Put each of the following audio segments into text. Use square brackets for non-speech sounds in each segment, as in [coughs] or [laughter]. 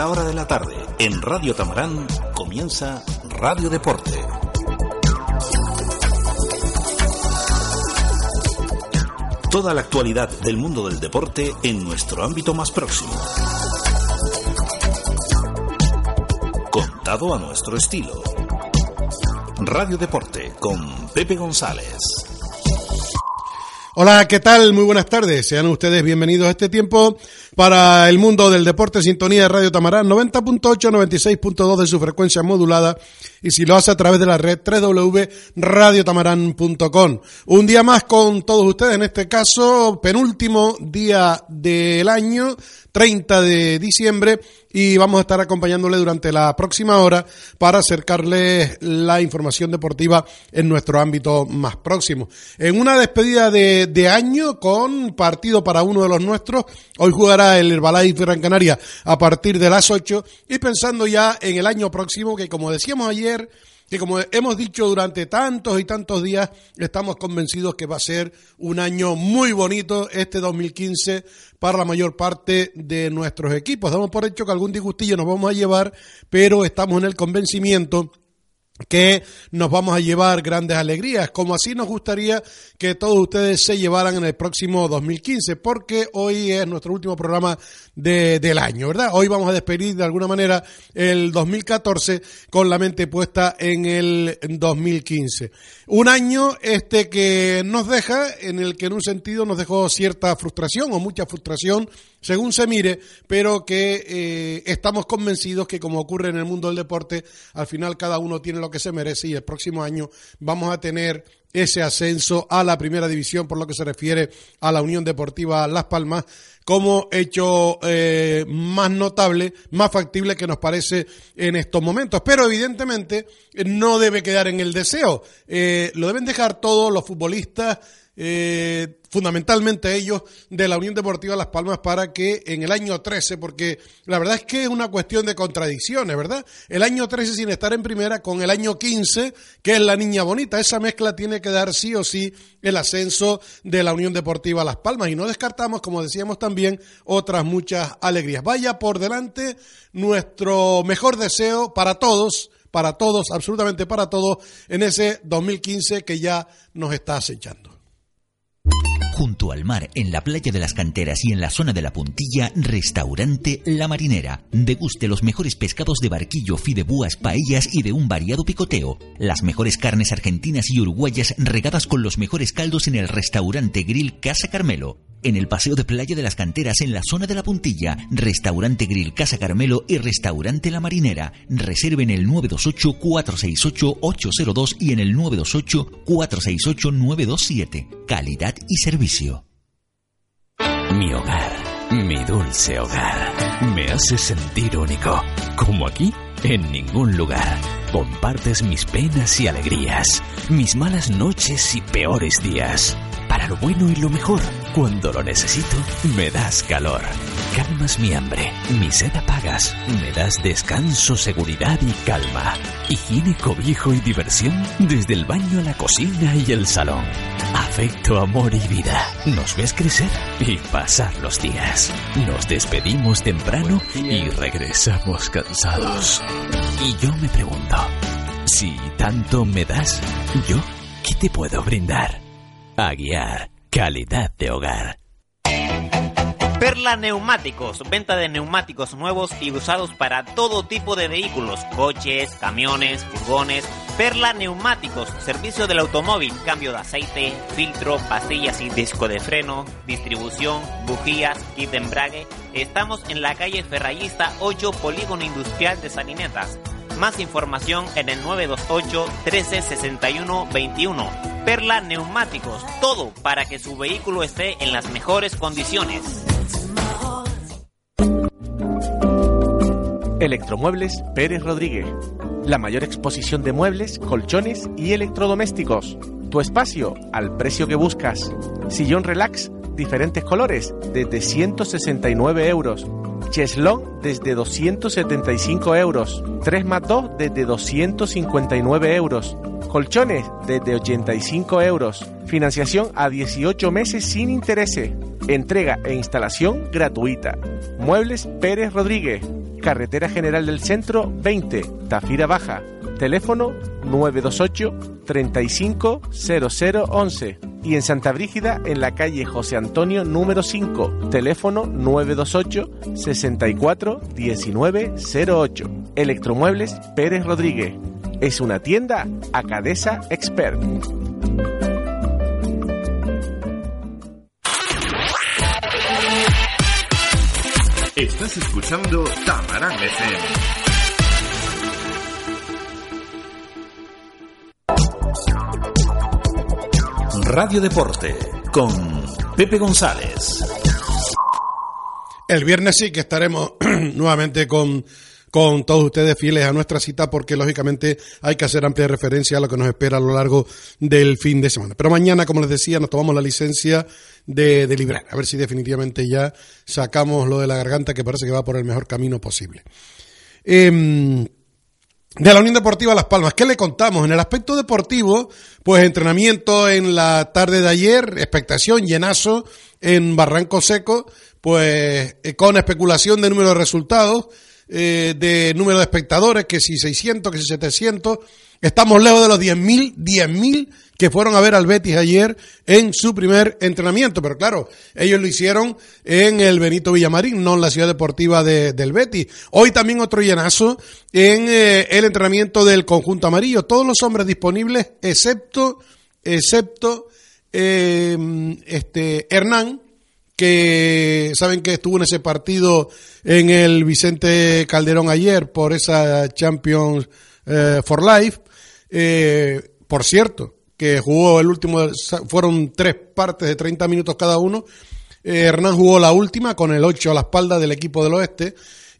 Esta hora de la tarde, en Radio Tamarán, comienza Radio Deporte. Toda la actualidad del mundo del deporte en nuestro ámbito más próximo. Contado a nuestro estilo. Radio Deporte con Pepe González. Hola, ¿qué tal? Muy buenas tardes. Sean ustedes bienvenidos a este tiempo para el mundo del deporte sintonía de Radio Tamarán 90.8, 96.2 de su frecuencia modulada y si lo hace a través de la red www.radiotamarán.com. Un día más con todos ustedes, en este caso penúltimo día del año, 30 de diciembre y vamos a estar acompañándole durante la próxima hora para acercarles la información deportiva en nuestro ámbito más próximo. En una despedida de, de año con partido para uno de los nuestros, hoy jugará el Herbalife Gran Canaria a partir de las 8 y pensando ya en el año próximo que como decíamos ayer, que como hemos dicho durante tantos y tantos días, estamos convencidos que va a ser un año muy bonito este 2015 para la mayor parte de nuestros equipos. Damos por hecho que algún disgustillo nos vamos a llevar, pero estamos en el convencimiento que nos vamos a llevar grandes alegrías, como así nos gustaría que todos ustedes se llevaran en el próximo 2015, porque hoy es nuestro último programa de, del año, ¿verdad? Hoy vamos a despedir de alguna manera el 2014 con la mente puesta en el 2015. Un año este que nos deja, en el que en un sentido nos dejó cierta frustración o mucha frustración según se mire, pero que eh, estamos convencidos que como ocurre en el mundo del deporte, al final cada uno tiene lo que se merece y el próximo año vamos a tener ese ascenso a la primera división por lo que se refiere a la Unión Deportiva Las Palmas como hecho eh, más notable, más factible que nos parece en estos momentos. Pero evidentemente no debe quedar en el deseo. Eh, lo deben dejar todos los futbolistas, eh, fundamentalmente ellos de la Unión Deportiva Las Palmas para que en el año 13, porque la verdad es que es una cuestión de contradicciones, ¿verdad? El año 13 sin estar en primera con el año 15, que es la niña bonita, esa mezcla tiene que dar sí o sí el ascenso de la Unión Deportiva Las Palmas y no descartamos, como decíamos también, otras muchas alegrías. Vaya por delante nuestro mejor deseo para todos para todos, absolutamente para todos, en ese 2015 que ya nos está acechando. Junto al mar, en la playa de las canteras y en la zona de la puntilla, restaurante La Marinera. Deguste los mejores pescados de barquillo, fidebúas, paellas y de un variado picoteo. Las mejores carnes argentinas y uruguayas regadas con los mejores caldos en el restaurante Grill Casa Carmelo en el Paseo de Playa de las Canteras en la zona de la Puntilla, Restaurante Grill Casa Carmelo y Restaurante La Marinera. Reserven el 928-468-802 y en el 928-468-927. Calidad y servicio. Mi hogar, mi dulce hogar, me hace sentir único, como aquí en ningún lugar. Compartes mis penas y alegrías, mis malas noches y peores días para lo bueno y lo mejor. Cuando lo necesito, me das calor. Calmas mi hambre, mi sed apagas, me das descanso, seguridad y calma. Higiene, cobijo y diversión desde el baño a la cocina y el salón. Afecto, amor y vida. Nos ves crecer y pasar los días. Nos despedimos temprano y regresamos cansados. Y yo me pregunto, si tanto me das, ¿yo qué te puedo brindar? Aguiar, calidad de hogar. Perla Neumáticos, venta de neumáticos nuevos y usados para todo tipo de vehículos, coches, camiones, furgones. Perla Neumáticos, servicio del automóvil, cambio de aceite, filtro, pastillas y disco de freno, distribución, bujías, kit de embrague. Estamos en la calle Ferrayista 8, Polígono Industrial de Salinetas. Más información en el 928 1361 21. Perla Neumáticos, todo para que su vehículo esté en las mejores condiciones. Electromuebles Pérez Rodríguez. La mayor exposición de muebles, colchones y electrodomésticos. Tu espacio al precio que buscas. Sillón relax, diferentes colores, desde 169 euros. Cheslón desde 275 euros. 3 más 2 desde 259 euros. Colchones desde 85 euros. Financiación a 18 meses sin intereses. Entrega e instalación gratuita. Muebles Pérez Rodríguez. Carretera General del Centro 20, Tafira Baja. Teléfono 928 350011 y en Santa Brígida en la calle José Antonio número 5, teléfono 928 64 1908. Electromuebles Pérez Rodríguez. Es una tienda Acadesa Expert. Estás escuchando Tamarán FM. Radio Deporte con Pepe González. El viernes sí que estaremos [clears throat] nuevamente con, con todos ustedes fieles a nuestra cita porque lógicamente hay que hacer amplia referencia a lo que nos espera a lo largo del fin de semana. Pero mañana, como les decía, nos tomamos la licencia de, de librar. A ver si definitivamente ya sacamos lo de la garganta que parece que va por el mejor camino posible. Em, de la Unión Deportiva Las Palmas, ¿qué le contamos? En el aspecto deportivo, pues entrenamiento en la tarde de ayer, expectación, llenazo en Barranco Seco, pues eh, con especulación de número de resultados, eh, de número de espectadores, que si 600, que si 700, estamos lejos de los 10.000, 10.000 que fueron a ver al Betis ayer en su primer entrenamiento. Pero claro, ellos lo hicieron en el Benito Villamarín, no en la ciudad deportiva de, del Betis. Hoy también otro llenazo en eh, el entrenamiento del conjunto amarillo. Todos los hombres disponibles, excepto, excepto eh, este Hernán, que saben que estuvo en ese partido en el Vicente Calderón ayer por esa Champions eh, for Life. Eh, por cierto, que jugó el último, fueron tres partes de 30 minutos cada uno. Eh, Hernán jugó la última con el 8 a la espalda del equipo del oeste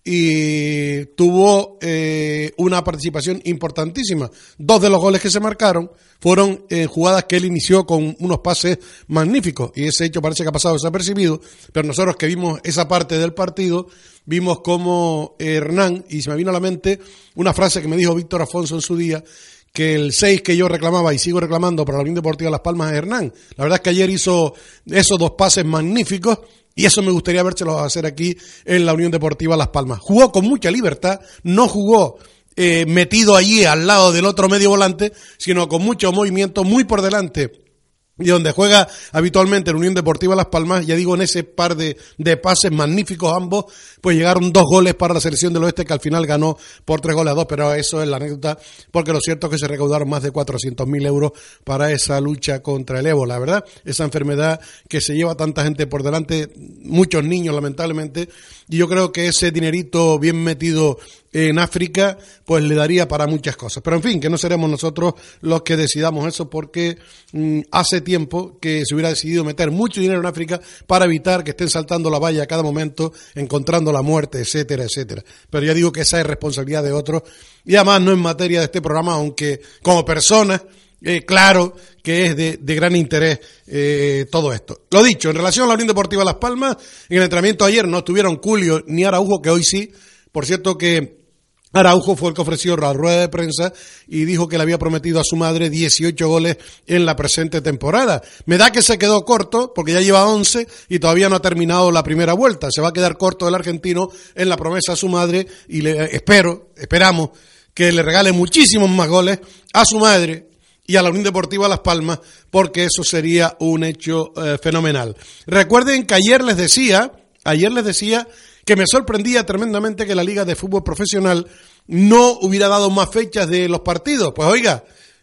y tuvo eh, una participación importantísima. Dos de los goles que se marcaron fueron jugadas que él inició con unos pases magníficos y ese hecho parece que ha pasado desapercibido, pero nosotros que vimos esa parte del partido, vimos como Hernán, y se me vino a la mente una frase que me dijo Víctor Afonso en su día, que el 6 que yo reclamaba y sigo reclamando para la Unión Deportiva Las Palmas es Hernán. La verdad es que ayer hizo esos dos pases magníficos y eso me gustaría vérselos hacer aquí en la Unión Deportiva Las Palmas. Jugó con mucha libertad, no jugó eh, metido allí al lado del otro medio volante, sino con mucho movimiento, muy por delante y donde juega habitualmente la Unión Deportiva Las Palmas, ya digo, en ese par de, de, pases magníficos ambos, pues llegaron dos goles para la selección del oeste que al final ganó por tres goles a dos, pero eso es la anécdota, porque lo cierto es que se recaudaron más de 400 mil euros para esa lucha contra el ébola, ¿verdad? Esa enfermedad que se lleva tanta gente por delante, muchos niños lamentablemente, y yo creo que ese dinerito bien metido en África, pues le daría para muchas cosas. Pero en fin, que no seremos nosotros los que decidamos eso porque mmm, hace tiempo que se hubiera decidido meter mucho dinero en África para evitar que estén saltando la valla a cada momento, encontrando la muerte, etcétera, etcétera. Pero ya digo que esa es responsabilidad de otros y además no en materia de este programa, aunque como persona, eh, claro que es de, de gran interés eh, todo esto. Lo dicho, en relación a la Unión Deportiva Las Palmas, en el entrenamiento ayer no estuvieron Julio ni Araujo, que hoy sí. Por cierto que Araujo fue el que ofreció la rueda de prensa y dijo que le había prometido a su madre 18 goles en la presente temporada. Me da que se quedó corto porque ya lleva 11 y todavía no ha terminado la primera vuelta. Se va a quedar corto el argentino en la promesa a su madre y le espero, esperamos que le regale muchísimos más goles a su madre y a la Unión Deportiva Las Palmas porque eso sería un hecho eh, fenomenal. Recuerden que ayer les decía, ayer les decía que me sorprendía tremendamente que la Liga de Fútbol Profesional no hubiera dado más fechas de los partidos. Pues oiga,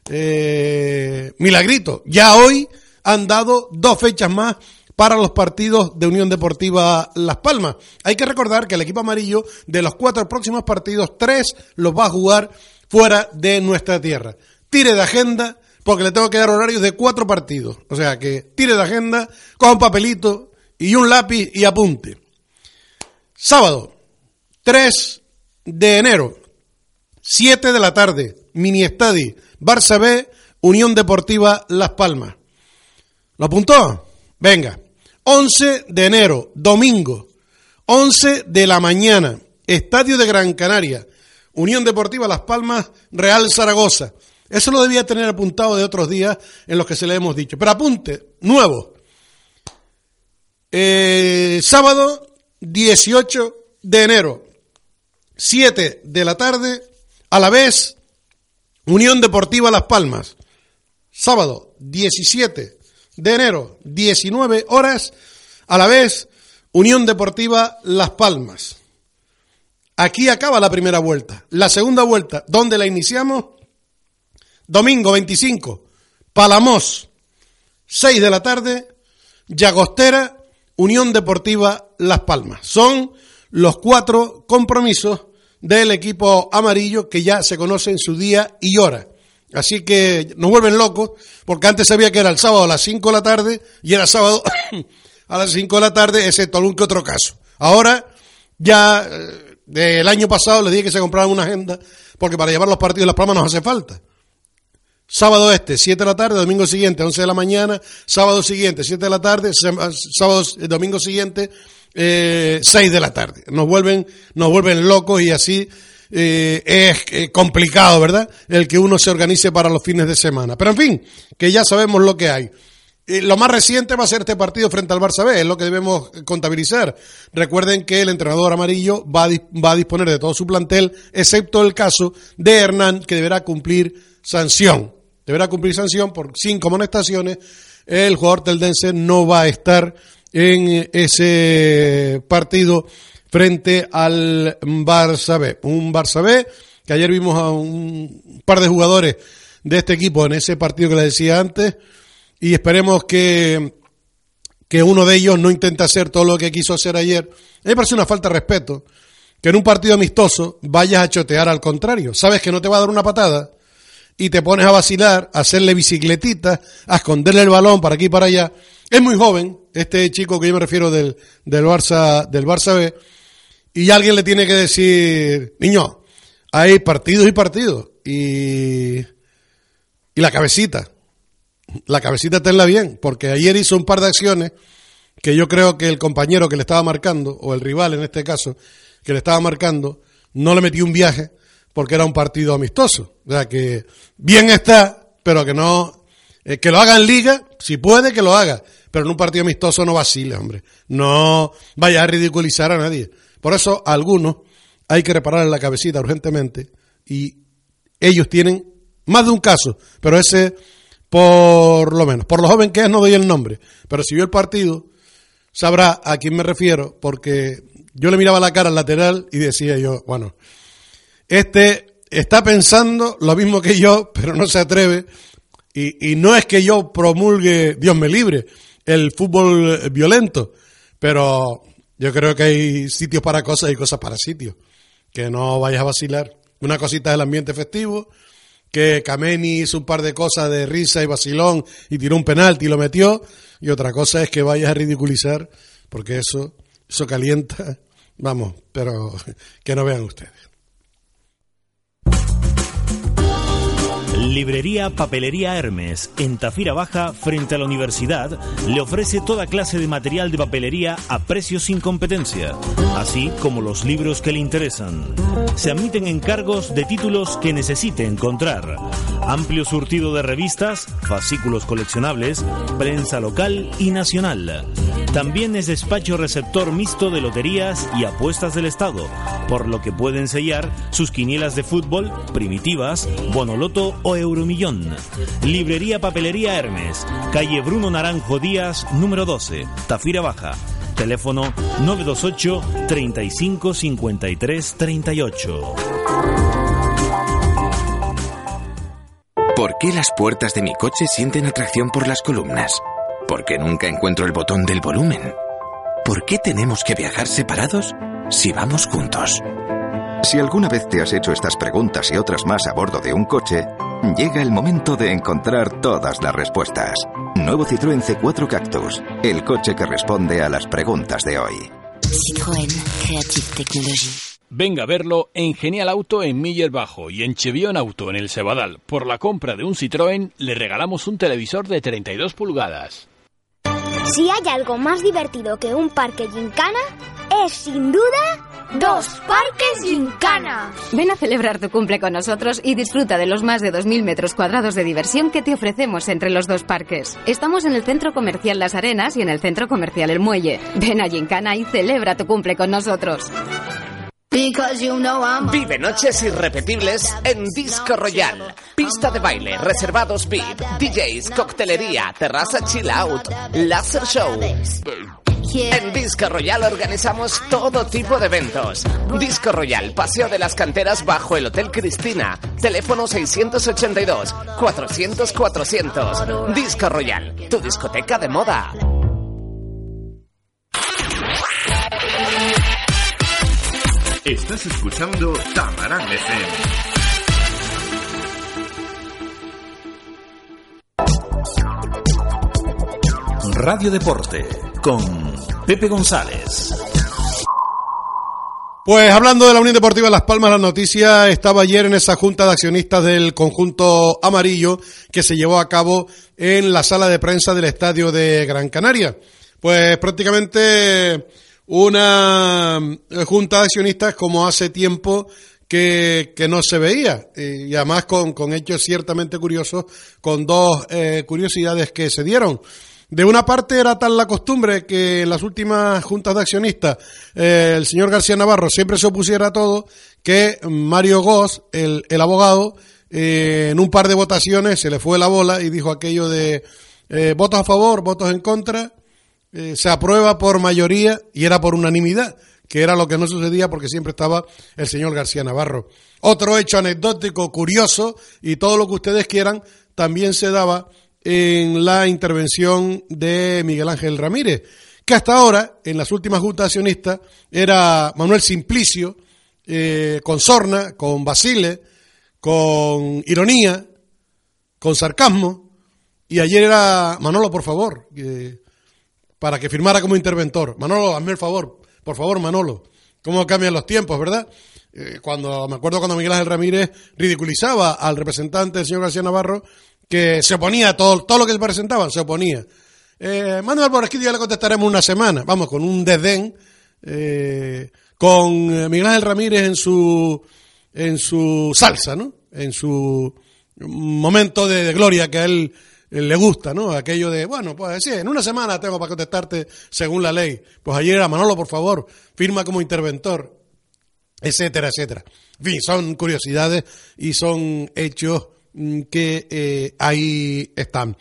eh, milagrito, ya hoy han dado dos fechas más para los partidos de Unión Deportiva Las Palmas. Hay que recordar que el equipo amarillo de los cuatro próximos partidos, tres los va a jugar fuera de nuestra tierra. Tire de agenda, porque le tengo que dar horarios de cuatro partidos. O sea que tire de agenda, coja un papelito y un lápiz y apunte. Sábado, 3 de enero, 7 de la tarde, mini estadi, Barça B, Unión Deportiva Las Palmas. ¿Lo apuntó? Venga. 11 de enero, domingo, 11 de la mañana, Estadio de Gran Canaria, Unión Deportiva Las Palmas, Real Zaragoza. Eso lo debía tener apuntado de otros días en los que se le hemos dicho. Pero apunte, nuevo. Eh, sábado 18 de enero, 7 de la tarde, a la vez, Unión Deportiva Las Palmas. Sábado 17 de enero, 19 horas, a la vez, Unión Deportiva Las Palmas. Aquí acaba la primera vuelta. La segunda vuelta, ¿dónde la iniciamos? Domingo 25, Palamos, 6 de la tarde, Llagostera, Unión Deportiva Las Palmas. Son los cuatro compromisos del equipo amarillo que ya se conocen su día y hora. Así que nos vuelven locos, porque antes sabía que era el sábado a las 5 de la tarde y era sábado [coughs] a las 5 de la tarde, excepto algún que otro caso. Ahora, ya eh, del año pasado les dije que se compraran una agenda, porque para llevar los partidos de las palmas nos hace falta. Sábado este, 7 de la tarde, domingo siguiente, 11 de la mañana, sábado siguiente, 7 de la tarde, sábado, domingo siguiente, eh, 6 de la tarde. Nos vuelven, nos vuelven locos y así eh, es eh, complicado, ¿verdad? El que uno se organice para los fines de semana. Pero en fin, que ya sabemos lo que hay. lo más reciente va a ser este partido frente al Barça B, es lo que debemos contabilizar. Recuerden que el entrenador amarillo va a, va a disponer de todo su plantel, excepto el caso de Hernán, que deberá cumplir sanción deberá cumplir sanción por cinco amonestaciones. El jugador teldense no va a estar en ese partido frente al Barça B. Un Barça B que ayer vimos a un par de jugadores de este equipo en ese partido que les decía antes y esperemos que, que uno de ellos no intente hacer todo lo que quiso hacer ayer. Me parece una falta de respeto que en un partido amistoso vayas a chotear al contrario. Sabes que no te va a dar una patada y te pones a vacilar, a hacerle bicicletita, a esconderle el balón para aquí y para allá. Es muy joven, este chico que yo me refiero del, del Barça, del Barça B, y alguien le tiene que decir, niño, hay partidos y partidos, y, y la cabecita, la cabecita tenla bien, porque ayer hizo un par de acciones que yo creo que el compañero que le estaba marcando, o el rival en este caso, que le estaba marcando, no le metió un viaje porque era un partido amistoso. O sea que bien está, pero que no, eh, que lo haga en liga, si puede que lo haga, pero en un partido amistoso no vacile, hombre. No vaya a ridiculizar a nadie. Por eso algunos hay que reparar la cabecita urgentemente y ellos tienen más de un caso, pero ese por lo menos. Por lo joven que es no doy el nombre, pero si vio el partido sabrá a quién me refiero porque yo le miraba la cara al lateral y decía yo, bueno, este está pensando lo mismo que yo, pero no se atreve. Y, no es que yo promulgue, Dios me libre, el fútbol violento, pero yo creo que hay sitios para cosas y cosas para sitios. Que no vayas a vacilar. Una cosita del ambiente festivo, que Kameni hizo un par de cosas de risa y vacilón y tiró un penalti y lo metió. Y otra cosa es que vayas a ridiculizar, porque eso, eso calienta. Vamos, pero que no vean ustedes. Librería Papelería Hermes, en Tafira Baja, frente a la universidad, le ofrece toda clase de material de papelería a precios sin competencia, así como los libros que le interesan. Se admiten encargos de títulos que necesite encontrar. Amplio surtido de revistas, fascículos coleccionables, prensa local y nacional. También es despacho receptor mixto de loterías y apuestas del Estado, por lo que pueden sellar sus quinielas de fútbol, primitivas, bonoloto o euromillón. Librería Papelería Hermes, calle Bruno Naranjo Díaz, número 12, Tafira Baja. Teléfono 928 35 53 38. ¿Por qué las puertas de mi coche sienten atracción por las columnas? ¿Por qué nunca encuentro el botón del volumen? ¿Por qué tenemos que viajar separados si vamos juntos? Si alguna vez te has hecho estas preguntas y otras más a bordo de un coche, llega el momento de encontrar todas las respuestas. Nuevo Citroën C4 Cactus, el coche que responde a las preguntas de hoy. Citroën Creative Technology. Venga a verlo en Genial Auto en Miller Bajo y en Chevión Auto en el Cebadal. Por la compra de un Citroën le regalamos un televisor de 32 pulgadas. Si hay algo más divertido que un parque gincana, es sin duda dos parques gincana. Ven a celebrar tu cumple con nosotros y disfruta de los más de 2.000 metros cuadrados de diversión que te ofrecemos entre los dos parques. Estamos en el Centro Comercial Las Arenas y en el Centro Comercial El Muelle. Ven a Gincana y celebra tu cumple con nosotros. Vive noches irrepetibles en Disco Royal. Pista de baile, reservados VIP, DJs, coctelería, terraza chill out, laser show. En Disco Royal organizamos todo tipo de eventos. Disco Royal, Paseo de las Canteras bajo el Hotel Cristina. Teléfono 682 400 400. Disco Royal, tu discoteca de moda. Estás escuchando Tamarán FM. Radio Deporte con Pepe González. Pues hablando de la Unión Deportiva Las Palmas, la noticia estaba ayer en esa junta de accionistas del conjunto amarillo que se llevó a cabo en la sala de prensa del estadio de Gran Canaria. Pues prácticamente una eh, junta de accionistas como hace tiempo que, no se veía y además con, con, hechos ciertamente curiosos, con dos eh, curiosidades que se dieron. De una parte era tal la costumbre que en las últimas juntas de accionistas eh, el señor García Navarro siempre se opusiera a todo, que Mario Goss, el, el abogado, eh, en un par de votaciones se le fue la bola y dijo aquello de eh, votos a favor, votos en contra, se aprueba por mayoría y era por unanimidad, que era lo que no sucedía porque siempre estaba el señor García Navarro. Otro hecho anecdótico, curioso y todo lo que ustedes quieran, también se daba en la intervención de Miguel Ángel Ramírez, que hasta ahora, en las últimas juntas accionistas, era Manuel Simplicio, eh, con sorna, con Basile, con ironía, con sarcasmo, y ayer era Manolo, por favor, eh, para que firmara como interventor. Manolo, hazme el favor, por favor, Manolo. ¿Cómo cambian los tiempos, verdad? Eh, cuando me acuerdo cuando Miguel Ángel Ramírez ridiculizaba al representante del señor García Navarro que se oponía a todo, todo lo que se presentaban, se oponía. Eh, Manuel Borrasquillo ya le contestaremos una semana, vamos, con un desdén, eh, con Miguel Ángel Ramírez en su, en su salsa, ¿no? En su momento de, gloria que a él le gusta, ¿no? Aquello de, bueno, pues sí, en una semana tengo para contestarte según la ley. Pues ayer era Manolo, por favor, firma como interventor, etcétera, etcétera. En fin, son curiosidades y son hechos que eh, ahí están.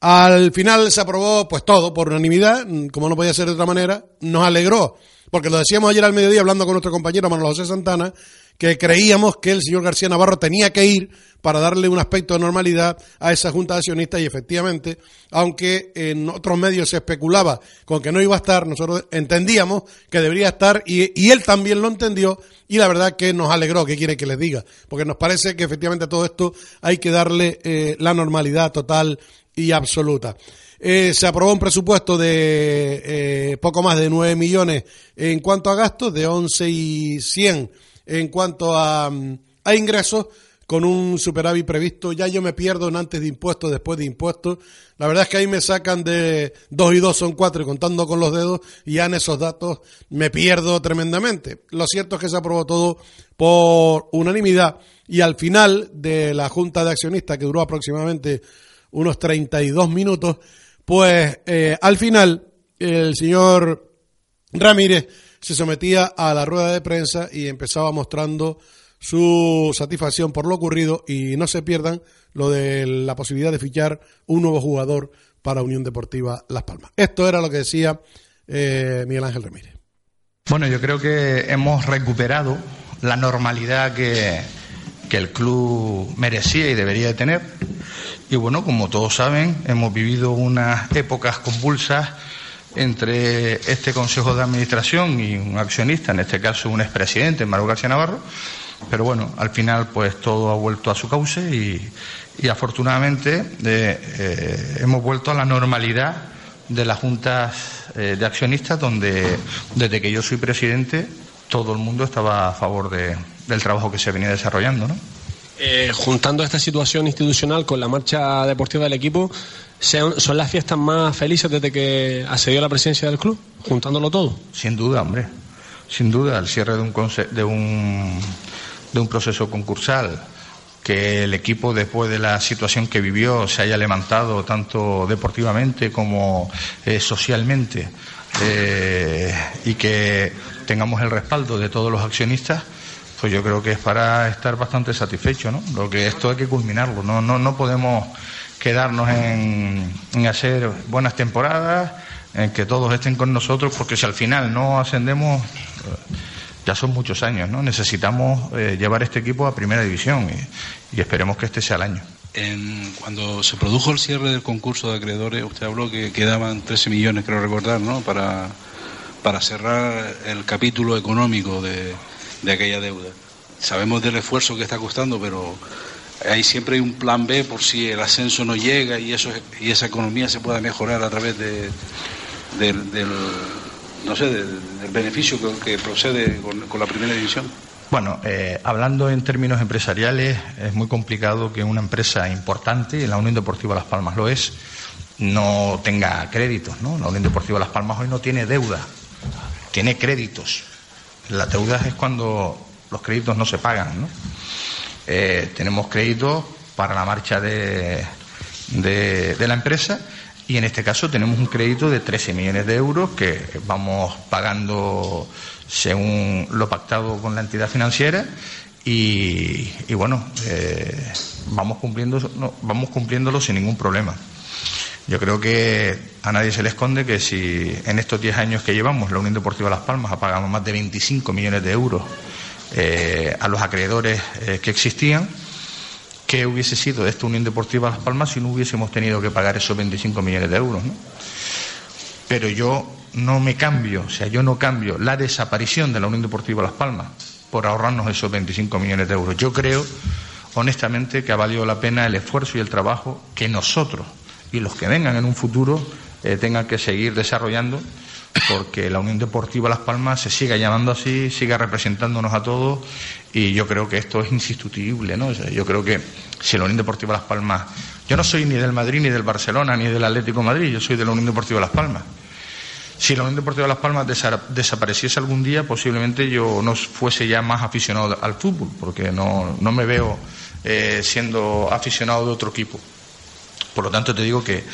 Al final se aprobó pues todo por unanimidad, como no podía ser de otra manera, nos alegró, porque lo decíamos ayer al mediodía hablando con nuestro compañero Manuel José Santana, que creíamos que el señor García Navarro tenía que ir para darle un aspecto de normalidad a esa junta de accionistas y efectivamente, aunque en otros medios se especulaba con que no iba a estar, nosotros entendíamos que debería estar y, él también lo entendió y la verdad que nos alegró, que quiere que les diga, porque nos parece que efectivamente todo esto hay que darle eh, la normalidad total y absoluta. Eh, se aprobó un presupuesto de eh, poco más de 9 millones en cuanto a gastos, de 11 y 100 en cuanto a, a ingresos, con un superávit previsto. Ya yo me pierdo en antes de impuestos, después de impuestos. La verdad es que ahí me sacan de dos y dos son cuatro contando con los dedos y ya en esos datos me pierdo tremendamente. Lo cierto es que se aprobó todo por unanimidad y al final de la junta de accionistas que duró aproximadamente unos 32 minutos, pues eh, al final el señor Ramírez se sometía a la rueda de prensa y empezaba mostrando su satisfacción por lo ocurrido y no se pierdan lo de la posibilidad de fichar un nuevo jugador para Unión Deportiva Las Palmas. Esto era lo que decía eh, Miguel Ángel Ramírez. Bueno, yo creo que hemos recuperado la normalidad que, que el club merecía y debería de tener. Y bueno, como todos saben, hemos vivido unas épocas convulsas entre este Consejo de Administración y un accionista, en este caso un expresidente, Mario García Navarro, pero bueno, al final pues todo ha vuelto a su cauce y, y afortunadamente eh, eh, hemos vuelto a la normalidad de las juntas eh, de accionistas donde desde que yo soy presidente todo el mundo estaba a favor de, del trabajo que se venía desarrollando. ¿no? Juntando esta situación institucional con la marcha deportiva del equipo, ¿son las fiestas más felices desde que accedió la presidencia del club? Juntándolo todo. Sin duda, hombre. Sin duda, el cierre de un, de un, de un proceso concursal, que el equipo después de la situación que vivió se haya levantado tanto deportivamente como eh, socialmente eh, y que tengamos el respaldo de todos los accionistas, pues yo creo que es para estar bastante satisfecho, ¿no? Lo que esto hay que culminarlo, no, no, no podemos quedarnos en, hacer buenas temporadas, en que todos estén con nosotros, porque si al final no ascendemos, eh, ya son muchos años, ¿no? Necesitamos eh, llevar este equipo a primera división y, y esperemos que este sea el año. En, cuando se produjo el cierre del concurso de acreedores, usted habló que quedaban 13 millones, creo recordar, ¿no? Para, para cerrar el capítulo económico de, de aquella deuda. Sabemos del esfuerzo que está costando, pero hay siempre hay un plan B por si el ascenso no llega y eso y esa economía se pueda mejorar a través de, del, no sé del, beneficio que, procede con, la primera división. Bueno, eh, hablando en términos empresariales, es muy complicado que una empresa importante, la Unión Deportiva Las Palmas lo es, no tenga créditos, ¿no? La Unión Deportiva Las Palmas hoy no tiene deuda, tiene créditos. La deuda es cuando los créditos no se pagan, ¿no? Eh, tenemos créditos para la marcha de, la empresa y en este caso tenemos un crédito de 13 millones de euros que vamos pagando según lo pactado con la entidad financiera y, bueno, eh, vamos, cumpliendo, vamos cumpliéndolo sin ningún problema. Yo creo que a nadie se le esconde que si en estos 10 años que llevamos la Unión Deportiva Las Palmas ha pagado más de 25 millones de euros eh, a los acreedores eh, que existían, ¿qué hubiese sido esta Unión Deportiva Las Palmas si no hubiésemos tenido que pagar esos 25 millones de euros? Pero yo no me cambio, o sea, yo no cambio la desaparición de la Unión Deportiva Las Palmas por ahorrarnos esos 25 millones de euros. Yo creo, honestamente, que ha valido la pena el esfuerzo y el trabajo que nosotros y los que vengan en un futuro eh, tengan que seguir desarrollando porque la Unión Deportiva Las Palmas se siga llamando así, siga representándonos a todos y yo creo que esto es insustituible, ¿no? Yo creo que si la Unión Deportiva Las Palmas, yo no soy ni del Madrid, ni del Barcelona, ni del Atlético Madrid, yo soy de la Unión Deportiva Las Palmas. Si la Unión Deportiva Las Palmas desapareciese algún día, posiblemente yo no fuese ya más aficionado al fútbol, porque no, no me veo eh, siendo aficionado de otro equipo. Por lo tanto, te digo que,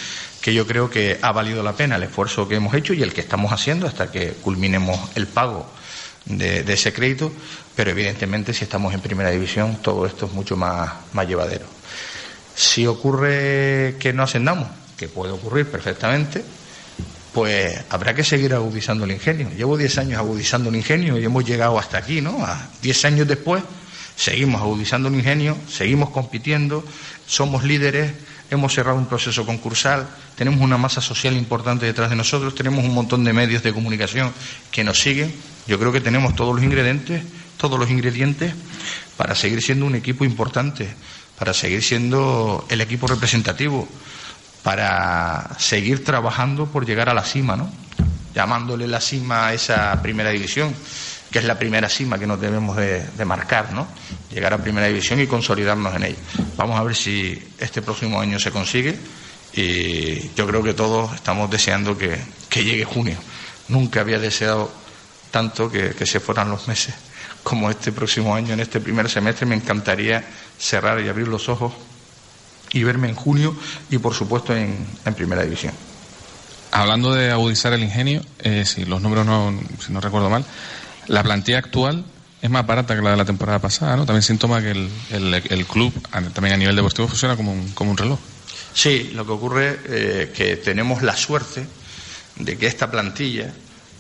que yo creo que ha valido la pena el esfuerzo que hemos hecho y el que estamos haciendo hasta que culminemos el pago de, ese crédito, pero evidentemente si estamos en primera división todo esto es mucho más, más llevadero. Si ocurre que no ascendamos, que puede ocurrir perfectamente, pues habrá que seguir agudizando el ingenio. Llevo 10 años agudizando el ingenio y hemos llegado hasta aquí, ¿no? A 10 años después seguimos agudizando el ingenio, seguimos compitiendo, somos líderes, hemos cerrado un proceso concursal, tenemos una masa social importante detrás de nosotros, tenemos un montón de medios de comunicación que nos siguen. Yo creo que tenemos todos los ingredientes, todos los ingredientes para seguir siendo un equipo importante, para seguir siendo el equipo representativo, para seguir trabajando por llegar a la cima, ¿no? Llamándole la cima a esa primera división, que es la primera cima que nos debemos de, marcar, ¿no? Llegar a primera división y consolidarnos en ella. Vamos a ver si este próximo año se consigue y yo creo que todos estamos deseando que, que llegue junio. Nunca había deseado tanto que, que se fueran los meses como este próximo año, en este primer semestre, me encantaría cerrar y abrir los ojos y verme en junio y por supuesto en, en primera división. Hablando de agudizar el ingenio, eh, si los números no, si no recuerdo mal, la plantilla actual es más barata que la de la temporada pasada, ¿no? También síntoma que el, el, el club, también a nivel deportivo, funciona como un, como un reloj. Sí, lo que ocurre es eh, que tenemos la suerte de que esta plantilla,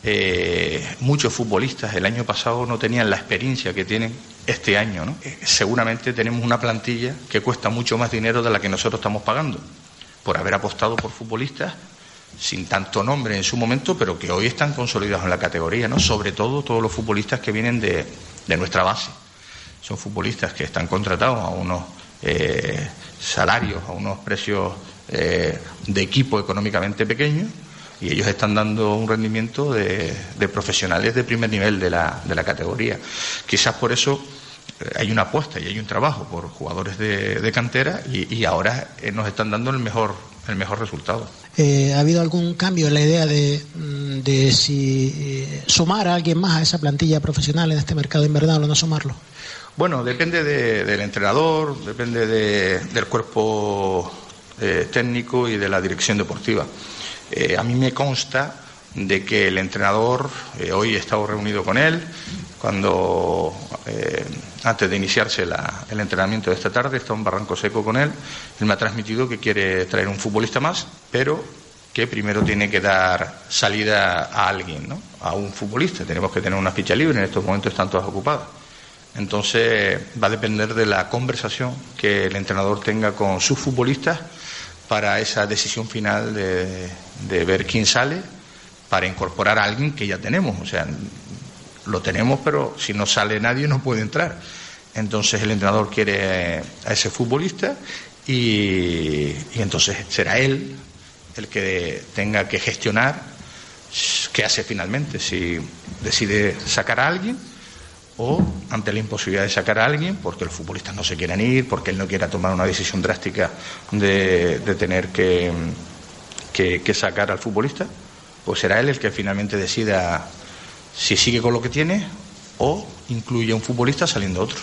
eh, muchos futbolistas el año pasado no tenían la experiencia que tienen este año. ¿no? Eh, seguramente tenemos una plantilla que cuesta mucho más dinero de la que nosotros estamos pagando, por haber apostado por futbolistas sin tanto nombre en su momento, pero que hoy están consolidados en la categoría, ¿no? Sobre todo todos los futbolistas que vienen de, de nuestra base. Son futbolistas que están contratados a unos eh, salarios, a unos precios eh, de equipo económicamente pequeños y ellos están dando un rendimiento de, de profesionales de primer nivel de la, de la categoría. Quizás por eso eh, hay una apuesta y hay un trabajo por jugadores de, de cantera y, y ahora nos están dando el mejor, el mejor resultado. Eh, ¿Ha habido algún cambio en la idea de, de si eh, sumar a alguien más a esa plantilla profesional en este mercado invernal o no sumarlo? Bueno, depende de, del entrenador, depende de, del cuerpo eh, técnico y de la dirección deportiva. Eh, a mí me consta de que el entrenador, eh, hoy he estado reunido con él, cuando eh, antes de iniciarse el entrenamiento de esta tarde, está en Barranco Seco con él, él me ha transmitido que quiere traer un futbolista más, pero que primero tiene que dar salida a alguien, ¿no? a un futbolista. Tenemos que tener una ficha libre, en estos momentos están todas ocupadas. Entonces va a depender de la conversación que el entrenador tenga con sus futbolistas para esa decisión final de ver quién sale para incorporar a alguien que ya tenemos. O sea, lo tenemos, pero si no sale nadie no puede entrar. Entonces el entrenador quiere a ese futbolista y, entonces será él el que tenga que gestionar qué hace finalmente, si decide sacar a alguien o ante la imposibilidad de sacar a alguien porque los futbolistas no se quieren ir, porque él no quiera tomar una decisión drástica de, tener que sacar al futbolista, pues será él el que finalmente decida si sigue con lo que tiene o incluye a un futbolista saliendo otro.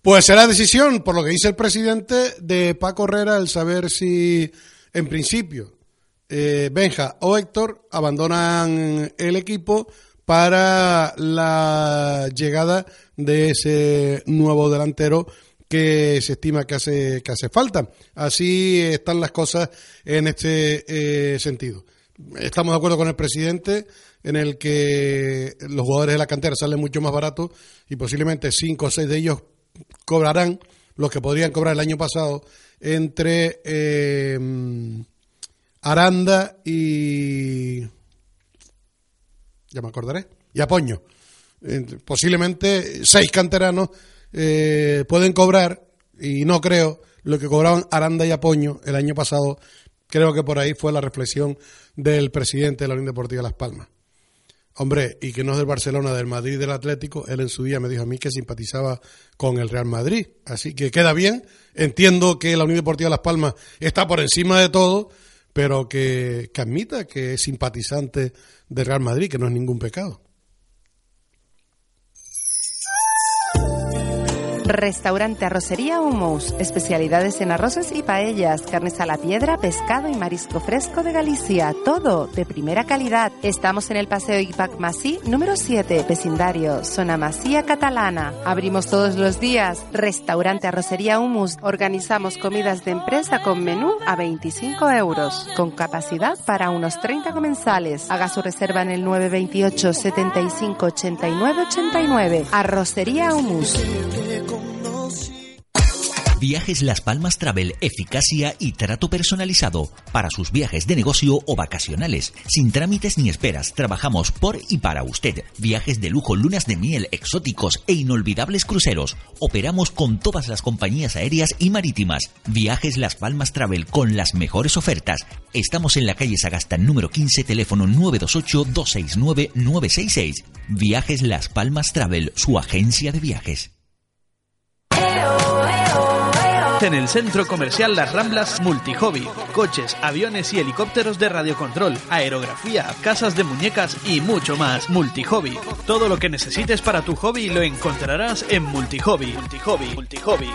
Pues será decisión, por lo que dice el presidente, de Paco Herrera el saber si, en principio, eh, Benja o Héctor abandonan el equipo para la llegada de ese nuevo delantero que se estima que hace, que hace falta. Así están las cosas en este eh, sentido. Estamos de acuerdo con el presidente en el que los jugadores de la cantera salen mucho más baratos y posiblemente cinco o seis de ellos cobrarán lo que podrían cobrar el año pasado entre eh, Aranda y ya me acordaré y Apoño. Posiblemente seis canteranos eh, pueden cobrar y no creo lo que cobraban Aranda y Apoño el año pasado. Creo que por ahí fue la reflexión del presidente de la Unión Deportiva Las Palmas Hombre, y que no es del Barcelona, del Madrid, del Atlético, él en su día me dijo a mí que simpatizaba con el Real Madrid. Así que queda bien. Entiendo que la Unión Deportiva Las Palmas está por encima de todo, pero que, que admita que es simpatizante del Real Madrid, que no es ningún pecado. Restaurante Arrocería Humus. Especialidades en arroces y paellas, carnes a la piedra, pescado y marisco fresco de Galicia. Todo de primera calidad. Estamos en el Paseo Ipac Masí, número 7, vecindario, zona Masía Catalana. Abrimos todos los días. Restaurante Arrocería Humus. Organizamos comidas de empresa con menú a 25 euros, con capacidad para unos 30 comensales. Haga su reserva en el 928 75 89 89. Arrocería Humus. Viajes Las Palmas Travel, eficacia y trato personalizado para sus viajes de negocio o vacacionales. Sin trámites ni esperas, trabajamos por y para usted. Viajes de lujo, lunas de miel, exóticos e inolvidables cruceros. Operamos con todas las compañías aéreas y marítimas. Viajes Las Palmas Travel con las mejores ofertas. Estamos en la calle Sagasta número 15, teléfono 928-269-966. Viajes Las Palmas Travel, su agencia de viajes. En el centro comercial Las Ramblas Multihobby. Coches, aviones y helicópteros de radiocontrol, aerografía, casas de muñecas y mucho más. Multihobby. Todo lo que necesites para tu hobby lo encontrarás en Multihobby. Multihobby. Multihobby.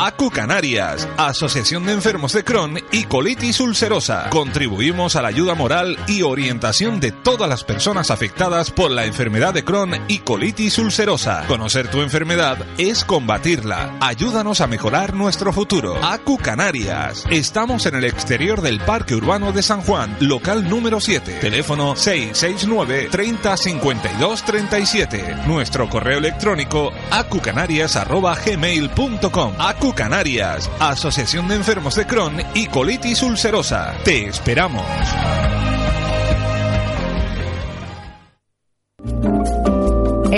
ACU Canarias, Asociación de Enfermos de Crohn y Colitis Ulcerosa. Contribuimos a la ayuda moral y orientación de todas las personas afectadas por la enfermedad de Crohn y colitis ulcerosa. Conocer tu enfermedad es combatirla. Ayúdanos a mejorar nuestro futuro. ACU Canarias. Estamos en el exterior del Parque Urbano de San Juan, local número 7. Teléfono 669 30 52 37. Nuestro correo electrónico acucanarias@gmail.com. ACU Canarias, Asociación de Enfermos de Crohn y Colitis Ulcerosa. Te esperamos.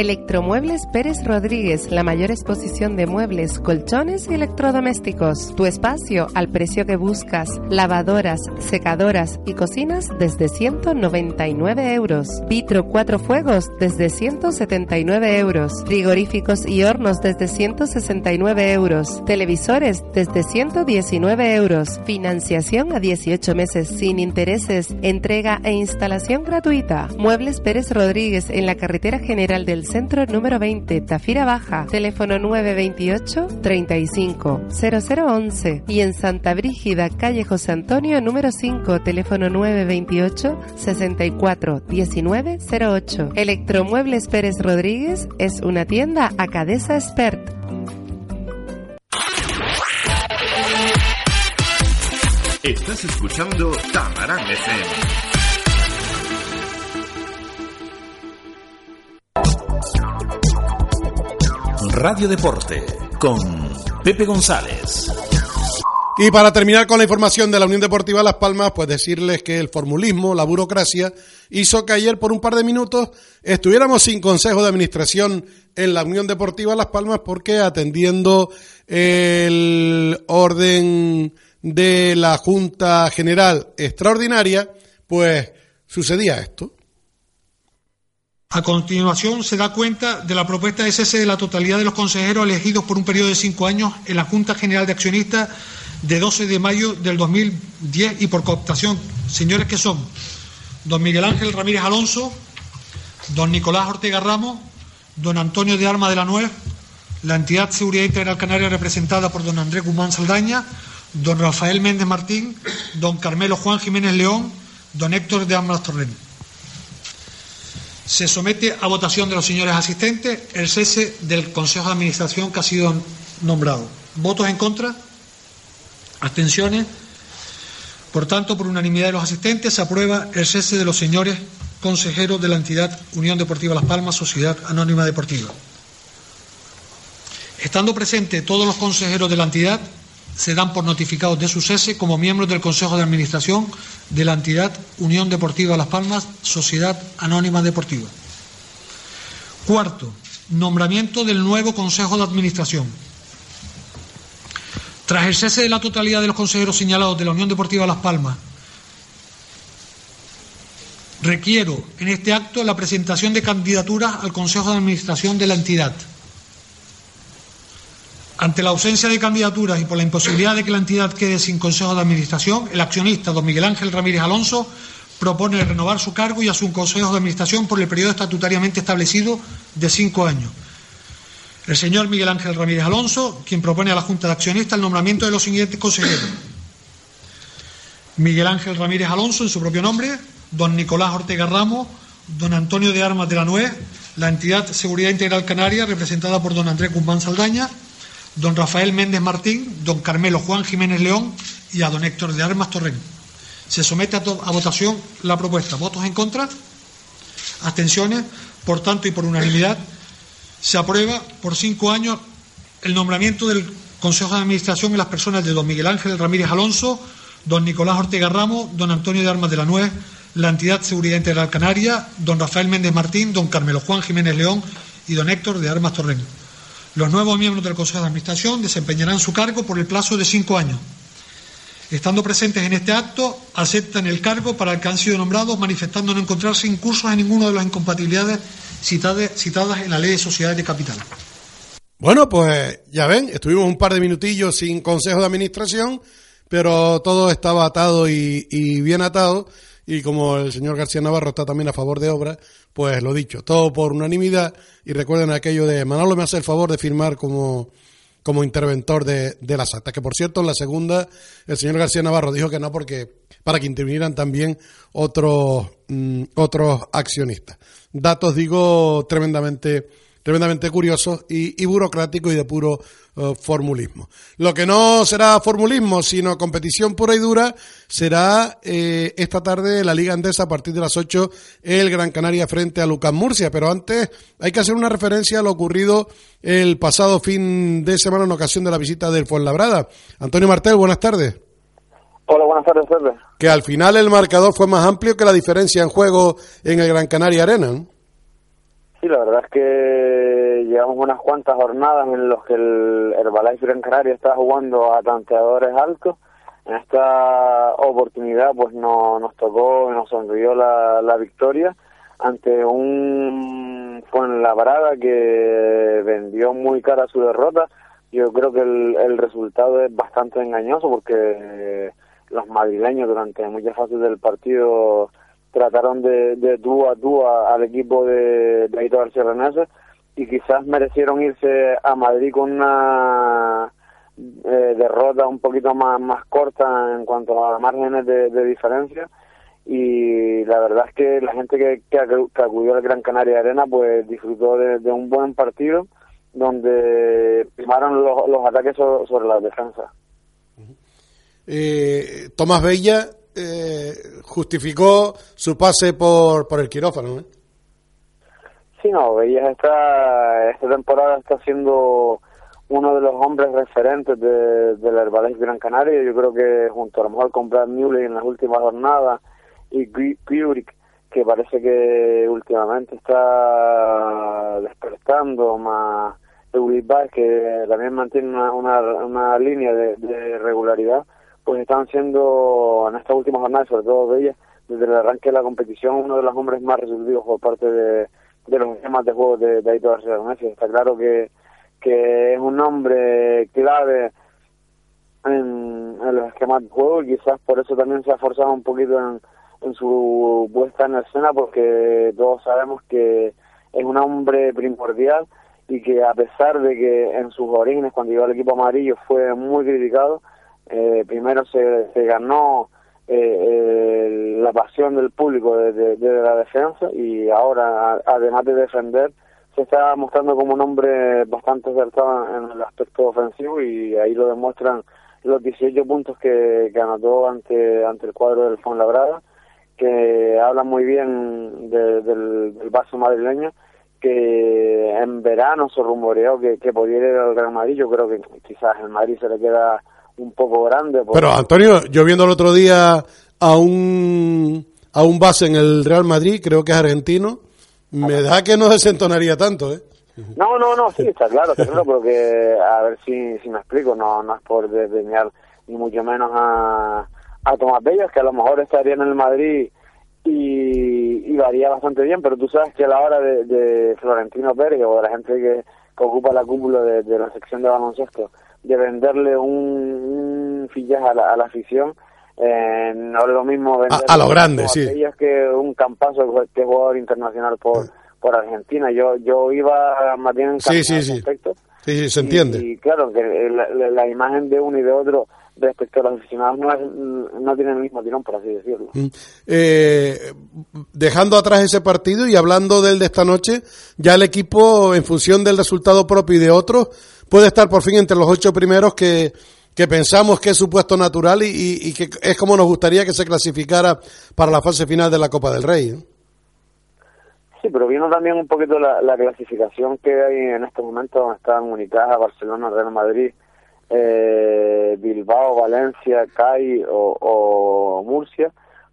Electromuebles Pérez Rodríguez, la mayor exposición de muebles, colchones y electrodomésticos. Tu espacio al precio que buscas. Lavadoras, secadoras y cocinas desde 199 euros. Vitro cuatro fuegos desde 179 euros. Frigoríficos y hornos desde 169 euros. Televisores desde 119 euros. Financiación a 18 meses sin intereses. Entrega e instalación gratuita. Muebles Pérez Rodríguez en la carretera general del Centro número 20, Tafira Baja, teléfono 928 35 0011 y en Santa Brígida, calle José Antonio número 5, teléfono 928 64 19 08. Electromuebles Pérez Rodríguez es una tienda Acadesa Expert. Estás escuchando Tamarán FM. Radio Deporte con Pepe González. Y para terminar con la información de la Unión Deportiva Las Palmas, pues decirles que el formulismo, la burocracia, hizo que ayer por un par de minutos estuviéramos sin consejo de administración en la Unión Deportiva Las Palmas porque atendiendo el orden de la Junta General Extraordinaria, pues sucedía esto. A continuación se da cuenta de la propuesta de cese de la totalidad de los consejeros elegidos por un periodo de cinco años en la Junta General de Accionistas de 12 de mayo del 2010 y por cooptación. Señores que son don Miguel Ángel Ramírez Alonso, don Nicolás Ortega Ramos, don Antonio de Arma de la Nuez, la entidad Seguridad Integral Canaria representada por don Andrés Guzmán Saldaña, don Rafael Méndez Martín, don Carmelo Juan Jiménez León, don Héctor de Armas Torrent. Se somete a votación de los señores asistentes el cese del Consejo de Administración que ha sido nombrado. ¿Votos en contra? ¿Abstenciones? Por tanto, por unanimidad de los asistentes, se aprueba el cese de los señores consejeros de la entidad Unión Deportiva Las Palmas, Sociedad Anónima Deportiva. Estando presentes todos los consejeros de la entidad, se dan por notificados de su cese como miembros del Consejo de Administración de la entidad Unión Deportiva Las Palmas, Sociedad Anónima Deportiva. Cuarto, nombramiento del nuevo Consejo de Administración. Tras el cese de la totalidad de los consejeros señalados de la Unión Deportiva Las Palmas, requiero en este acto la presentación de candidaturas al Consejo de Administración de la entidad. Ante la ausencia de candidaturas y por la imposibilidad de que la entidad quede sin consejo de administración, el accionista don Miguel Ángel Ramírez Alonso propone renovar su cargo y a su consejo de administración por el periodo estatutariamente establecido de cinco años. El señor Miguel Ángel Ramírez Alonso, quien propone a la Junta de Accionistas el nombramiento de los siguientes consejeros. Miguel Ángel Ramírez Alonso, en su propio nombre, don Nicolás Ortega Ramos, don Antonio de Armas de la Nuez, la entidad Seguridad Integral Canaria, representada por don Andrés Guzmán Saldaña, don Rafael Méndez Martín, don Carmelo Juan Jiménez León y a don Héctor de Armas Torrent. Se somete a, votación la propuesta. ¿Votos en contra? ¿Abstenciones? Por tanto y por unanimidad, se aprueba por cinco años el nombramiento del Consejo de Administración en las personas de don Miguel Ángel Ramírez Alonso, don Nicolás Ortega Ramos, don Antonio de Armas de la Nuez, la entidad Seguridad Integral Canaria, don Rafael Méndez Martín, don Carmelo Juan Jiménez León y don Héctor de Armas Torrent. Los nuevos miembros del Consejo de Administración desempeñarán su cargo por el plazo de cinco años. Estando presentes en este acto, aceptan el cargo para el que han sido nombrados, manifestando no encontrarse incursos en ninguna de las incompatibilidades citadas, citadas en la Ley de Sociedades de Capital. Bueno, pues ya ven, estuvimos un par de minutillos sin Consejo de Administración, pero todo estaba atado y, y bien atado. Y como el señor García Navarro está también a favor de obra, pues lo dicho, todo por unanimidad. Y recuerden aquello de Manolo me hace el favor de firmar como, como interventor de, de las actas. Que por cierto, en la segunda, el señor García Navarro dijo que no, porque para que intervinieran también otros, mm, otros accionistas. Datos, digo, tremendamente tremendamente curiosos y, y burocráticos y de puro uh, formulismo. Lo que no será formulismo, sino competición pura y dura, será eh, esta tarde la Liga Andesa a partir de las 8 el Gran Canaria frente a Lucas Murcia. Pero antes hay que hacer una referencia a lo ocurrido el pasado fin de semana en ocasión de la visita del Fuenlabrada. Antonio Martel, buenas tardes. Hola, buenas tardes, Pepe. Que al final el marcador fue más amplio que la diferencia en juego en el Gran Canaria Arena. ¿no? Sí, la verdad es que llevamos unas cuantas jornadas en las que el Herbalife Gran Canaria está jugando a tanteadores altos. En esta oportunidad, pues no, nos tocó, nos sonrió la, la victoria ante un Fuenlabrada que vendió muy cara su derrota. Yo creo que el, el resultado es bastante engañoso porque los madrileños durante muchas fases del partido trataron de, de tú a tú al equipo de, de Aito García Renese y quizás merecieron irse a Madrid con una eh, derrota un poquito más, más corta en cuanto a márgenes de, diferencia y la verdad es que la gente que, que, acudió al Gran Canaria Arena pues disfrutó de, un buen partido donde primaron los, los ataques sobre, la defensa. Eh, Tomás Bella eh, justificó su pase por, por el quirófano. ¿eh? Sí, no, Bella esta, esta temporada está siendo uno de los hombres referentes de, del Herbalife Gran Canaria. Yo creo que junto a lo mejor con Brad Newley en las últimas jornadas y Kubrick, que parece que últimamente está despertando más Eulibaez, que también mantiene una, una, una línea de, regularidad, pues están siendo en estas últimas jornadas, sobre todo de ellas, desde el arranque de la competición, uno de los hombres más resolutivos por parte de, los esquemas de juego de, de Aitor Está claro que, que es un hombre clave en, en, los esquemas de juego y quizás por eso también se ha forzado un poquito en, en su puesta en escena porque todos sabemos que es un hombre primordial y que a pesar de que en sus orígenes cuando llegó al equipo amarillo fue muy criticado, eh, primero se, ganó eh, la pasión del público de, la defensa y ahora además de defender se está mostrando como un hombre bastante acertado en el aspecto ofensivo y ahí lo demuestran los 18 puntos que, que anotó ante ante el cuadro del Fuenlabrada que habla muy bien del, del vaso madrileño, que en verano se rumoreó que, que podía ir al Real Madrid. Yo creo que quizás el Madrid se le queda un poco grande. Pero Antonio, yo viendo el otro día a un, a un base en el Real Madrid, creo que es argentino, me da que no desentonaría tanto, ¿eh? No, no, no, sí, está claro, está claro, porque a ver si, si me explico, no, no es por desdeñar ni mucho menos a, a Tomás Bellas, que a lo mejor estaría en el Madrid y, y varía bastante bien, pero tú sabes que a la hora de, Florentino Pérez o de la gente que, ocupa la cúpula de, la sección de baloncesto, de venderle un, un fichaje a la, afición, eh, no es lo mismo vender a, lo grande, sí. que un campazo que jugador internacional por, por Argentina. Yo yo iba más bien en sí, sí, sí. Sí, sí, se entiende. Y, claro, que la, imagen de uno y de otro respecto a los aficionados no, no tienen el mismo tirón, por así decirlo. Mm. Eh, dejando atrás ese partido y hablando del de esta noche, ya el equipo, en función del resultado propio y de otros, puede estar por fin entre los ocho primeros que, que pensamos que es su puesto natural y, y, que es como nos gustaría que se clasificara para la fase final de la Copa del Rey. Sí, pero viendo también un poquito la, la clasificación que hay en estos momentos, donde están Unicaja, Barcelona, Real Madrid, eh, Bilbao, Valencia, CAI o, Murcia,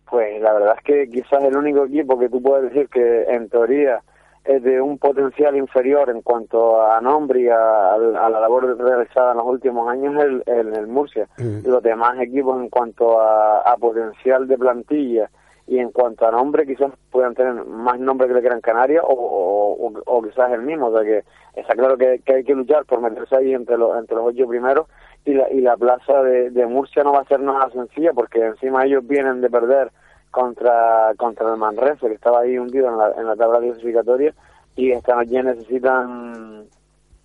pues la verdad es que quizás el único equipo que tú puedes decir que en teoría es de un potencial inferior en cuanto a nombre y a, la labor realizada en los últimos años es el, el, Murcia. Mm. Los demás equipos en cuanto a, potencial de plantilla y en cuanto a nombre quizás puedan tener más nombre que el Gran Canaria o, o, quizás el mismo, o sea que está claro que, hay que luchar por meterse ahí entre los entre los ocho primeros. Y la, y la plaza de, de Murcia no va a ser nada sencilla porque encima ellos vienen de perder contra contra el Manresa que estaba ahí hundido en la, en la tabla clasificatoria. Y esta noche necesitan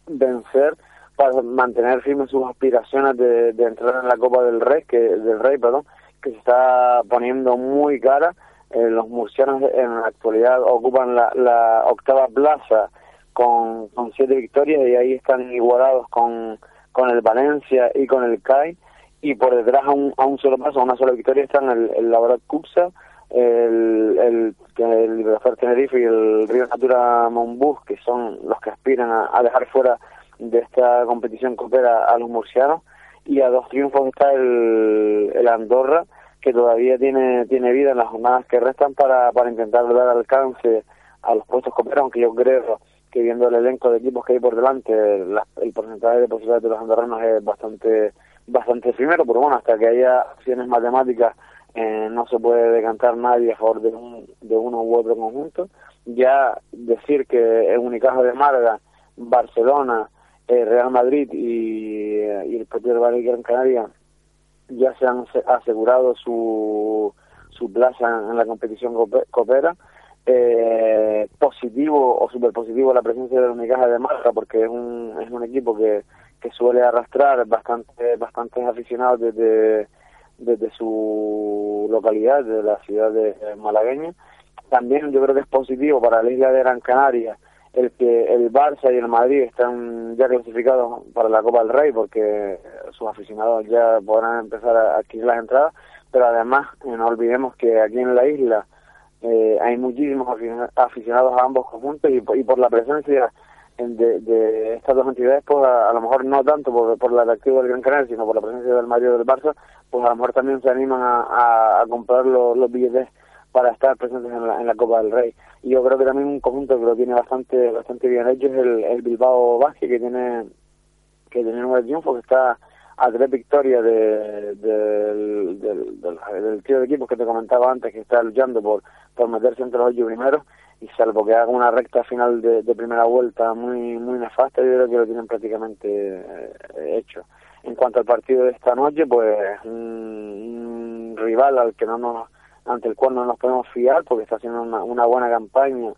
vencer para mantener firmes sus aspiraciones de, de entrar en la Copa del Rey que del Rey perdón que se está poniendo muy cara eh, los murcianos en la actualidad ocupan la, la octava plaza con, con siete victorias y ahí están igualados con, con el Valencia y con el CAI y por detrás a un, a un solo paso, a una sola victoria están el, el Laborat Cuxa, el, el, el Tenerife y el Río Natura Monbus, que son los que aspiran a, dejar fuera de esta competición copera a los murcianos y a dos triunfos está el, Andorra que todavía tiene tiene vida en las jornadas que restan para, para intentar dar alcance a los puestos coperos, aunque yo creo que viendo el elenco de equipos que hay por delante, el porcentaje de posibilidades de los andorranos es bastante bastante efímero, pero bueno, hasta que haya acciones matemáticas eh, no se puede decantar nadie a favor de, un, de uno u otro conjunto. Ya decir que un Unicaja de Málaga, Barcelona, eh, Real Madrid y, y el propio Valle Gran Canaria ya se han asegurado su, su plaza en, la competición coopera. Eh, positivo o super positivo la presencia de Unicaja de Málaga porque es un, es un equipo que, que suele arrastrar bastante, bastantes aficionados desde, desde su localidad, de la ciudad de malagueña. También yo creo que es positivo para la isla de Gran Canaria el que el Barça y el Madrid están ya clasificados para la Copa del Rey porque sus aficionados ya podrán empezar a adquirir las entradas, pero además eh, no olvidemos que aquí en la isla eh, hay muchísimos aficionados a ambos conjuntos y, por la presencia de, estas dos entidades, pues a, lo mejor no tanto por, por el atractivo del Gran Canaria, sino por la presencia del Madrid y del Barça, pues a lo mejor también se animan a, comprar los, los billetes para estar presentes en la, en la Copa del Rey. Y yo creo que también un conjunto que lo tiene bastante bastante bien hecho es el, el Bilbao Basket, que tiene que tiene nueve triunfos, que está a tres victorias de, del, del, del, tío de equipos que te comentaba antes, que está luchando por, por meterse entre los ocho primeros, y salvo que haga una recta final de, primera vuelta muy muy nefasta, yo creo que lo tienen prácticamente eh, hecho. En cuanto al partido de esta noche, pues un rival al que no nos ante el cual no nos podemos fiar porque está haciendo una, una buena campaña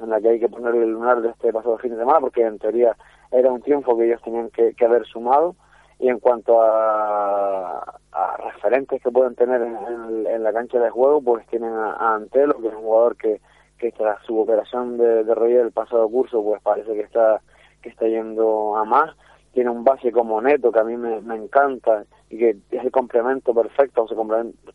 en la que hay que poner el lunar de este pasado fin de semana porque en teoría era un triunfo que ellos tenían que, haber sumado. Y en cuanto a, a referentes que pueden tener en, la cancha de juego pues tienen a, Antelo que es un jugador que, que tras su operación de, de rodilla del pasado curso pues parece que está que está yendo a más tiene un base como Neto que a mí me, encanta y que es el complemento perfecto, se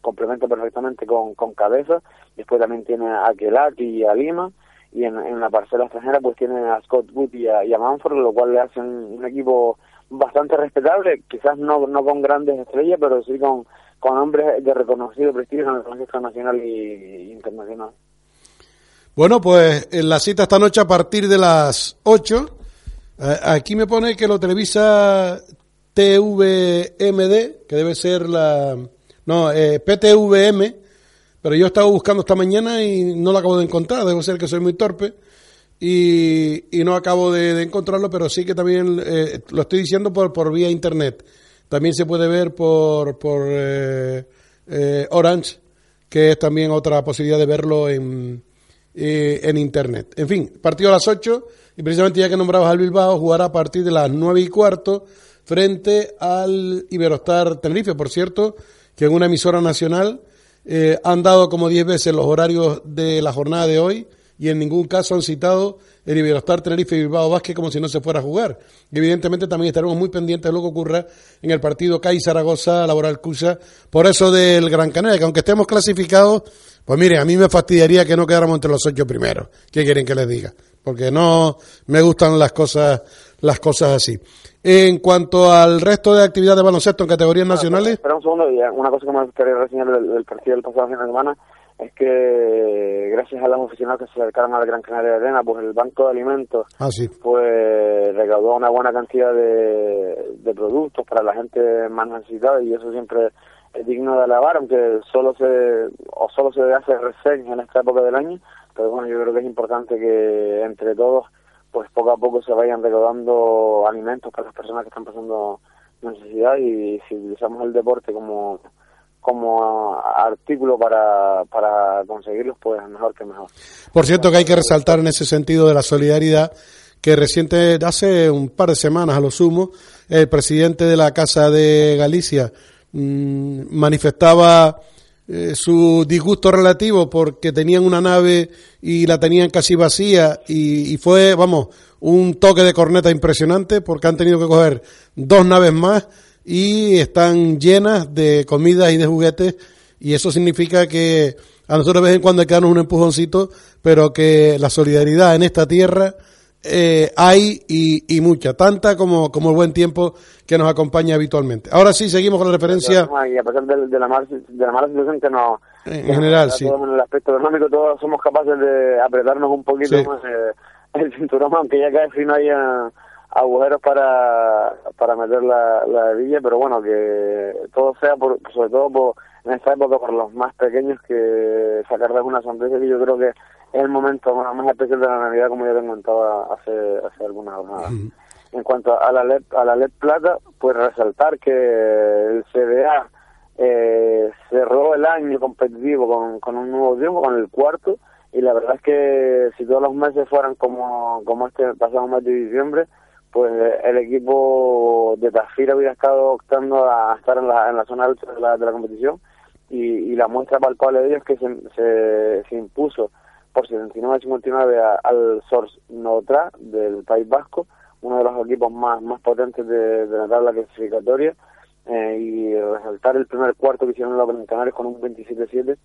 complementa perfectamente con, con Cabeza. Después también tiene a Kelaki y a Lima. Y en, en la parcela extranjera pues tiene a Scott Wood y a, y Manford, lo cual le hace un, equipo bastante respetable, quizás no, no con grandes estrellas, pero sí con, con hombres de reconocido prestigio en el Consejo nacional y, internacional. Bueno, pues en la cita esta noche a partir de las 8 eh, aquí me pone que lo televisa TVMD, que debe ser la... No, eh, PTVM, pero yo estaba buscando esta mañana y no lo acabo de encontrar, debo ser que soy muy torpe y, no acabo de, encontrarlo, pero sí que también eh, lo estoy diciendo por, por vía internet. También se puede ver por, por eh, Orange, que es también otra posibilidad de verlo en, en internet. En fin, partido a las 8 y precisamente ya que nombrabas al Bilbao, jugará a partir de las 9 y cuarto frente al Iberostar Tenerife. Por cierto, que en una emisora nacional eh, han dado como 10 veces los horarios de la jornada de hoy y en ningún caso han citado el Iberostar Tenerife y Bilbao Vázquez como si no se fuera a jugar. Y evidentemente también estaremos muy pendientes de lo que ocurra en el partido CAI Zaragoza Laboral Cusa, por eso del Gran Canaria, que aunque estemos clasificados, pues mire, a mí me fastidiaría que no quedáramos entre los ocho primeros. ¿Qué quieren que les diga? Porque no me gustan las cosas, las cosas así. En cuanto al resto de actividades de baloncesto en categorías nacionales. Espera un segundo, y una cosa que me gustaría reseñar del, partido del pasado fin de semana es que gracias a las oficinas que se acercaron a la Gran Canaria de Arena, pues el Banco de Alimentos ah, pues recaudó una buena cantidad de, de productos para la gente más necesitada y eso siempre es digno de alabar, aunque solo se o solo se hace reseña en esta época del año, pero bueno, yo creo que es importante que entre todos pues poco a poco se vayan recaudando alimentos para las personas que están pasando necesidad y si utilizamos el deporte como como artículo para, para conseguirlos, pues mejor que mejor. Por cierto que hay que resaltar en ese sentido de la solidaridad que reciente, hace un par de semanas a lo sumo, el presidente de la Casa de Galicia mmm, manifestaba eh, su disgusto relativo porque tenían una nave y la tenían casi vacía y, fue, vamos, un toque de corneta impresionante porque han tenido que coger dos naves más y están llenas de comidas y de juguetes y eso significa que a nosotros de vez en cuando hay que darnos un empujoncito, pero que la solidaridad en esta tierra eh, hay y, y, mucha, tanta como, como el buen tiempo que nos acompaña habitualmente. Ahora sí, seguimos con la referencia. Y a pesar de, la, mala, de la mala situación que nos. En general, sí. En el aspecto económico, todos somos capaces de apretarnos un poquito más eh, el cinturón, aunque ya casi no haya agujeros para, para meter la, la hebilla, pero bueno, que todo sea, por, sobre todo por, en esta época, por los más pequeños, que sacarles una sonrisa, que yo creo que es el momento más especial de la Navidad, como ya te comentaba hace, hace algunas jornadas. En cuanto a la LED, a la LED plata, pues resaltar que el CDA eh, cerró el año competitivo con, con un nuevo triunfo, con el cuarto, y la verdad es que si todos los meses fueran como, como este pasado mes de diciembre, pues el equipo de Tafira hubiera estado optando a estar en la, en la zona alta de la, de la competición y, y, la muestra palpable de ello es que se, se, se impuso por 79-59 al Sors Notra del País Vasco, uno de los equipos más, más potentes de, de la tabla clasificatoria, eh, y resaltar el primer cuarto que hicieron los Canarios con un 27-7,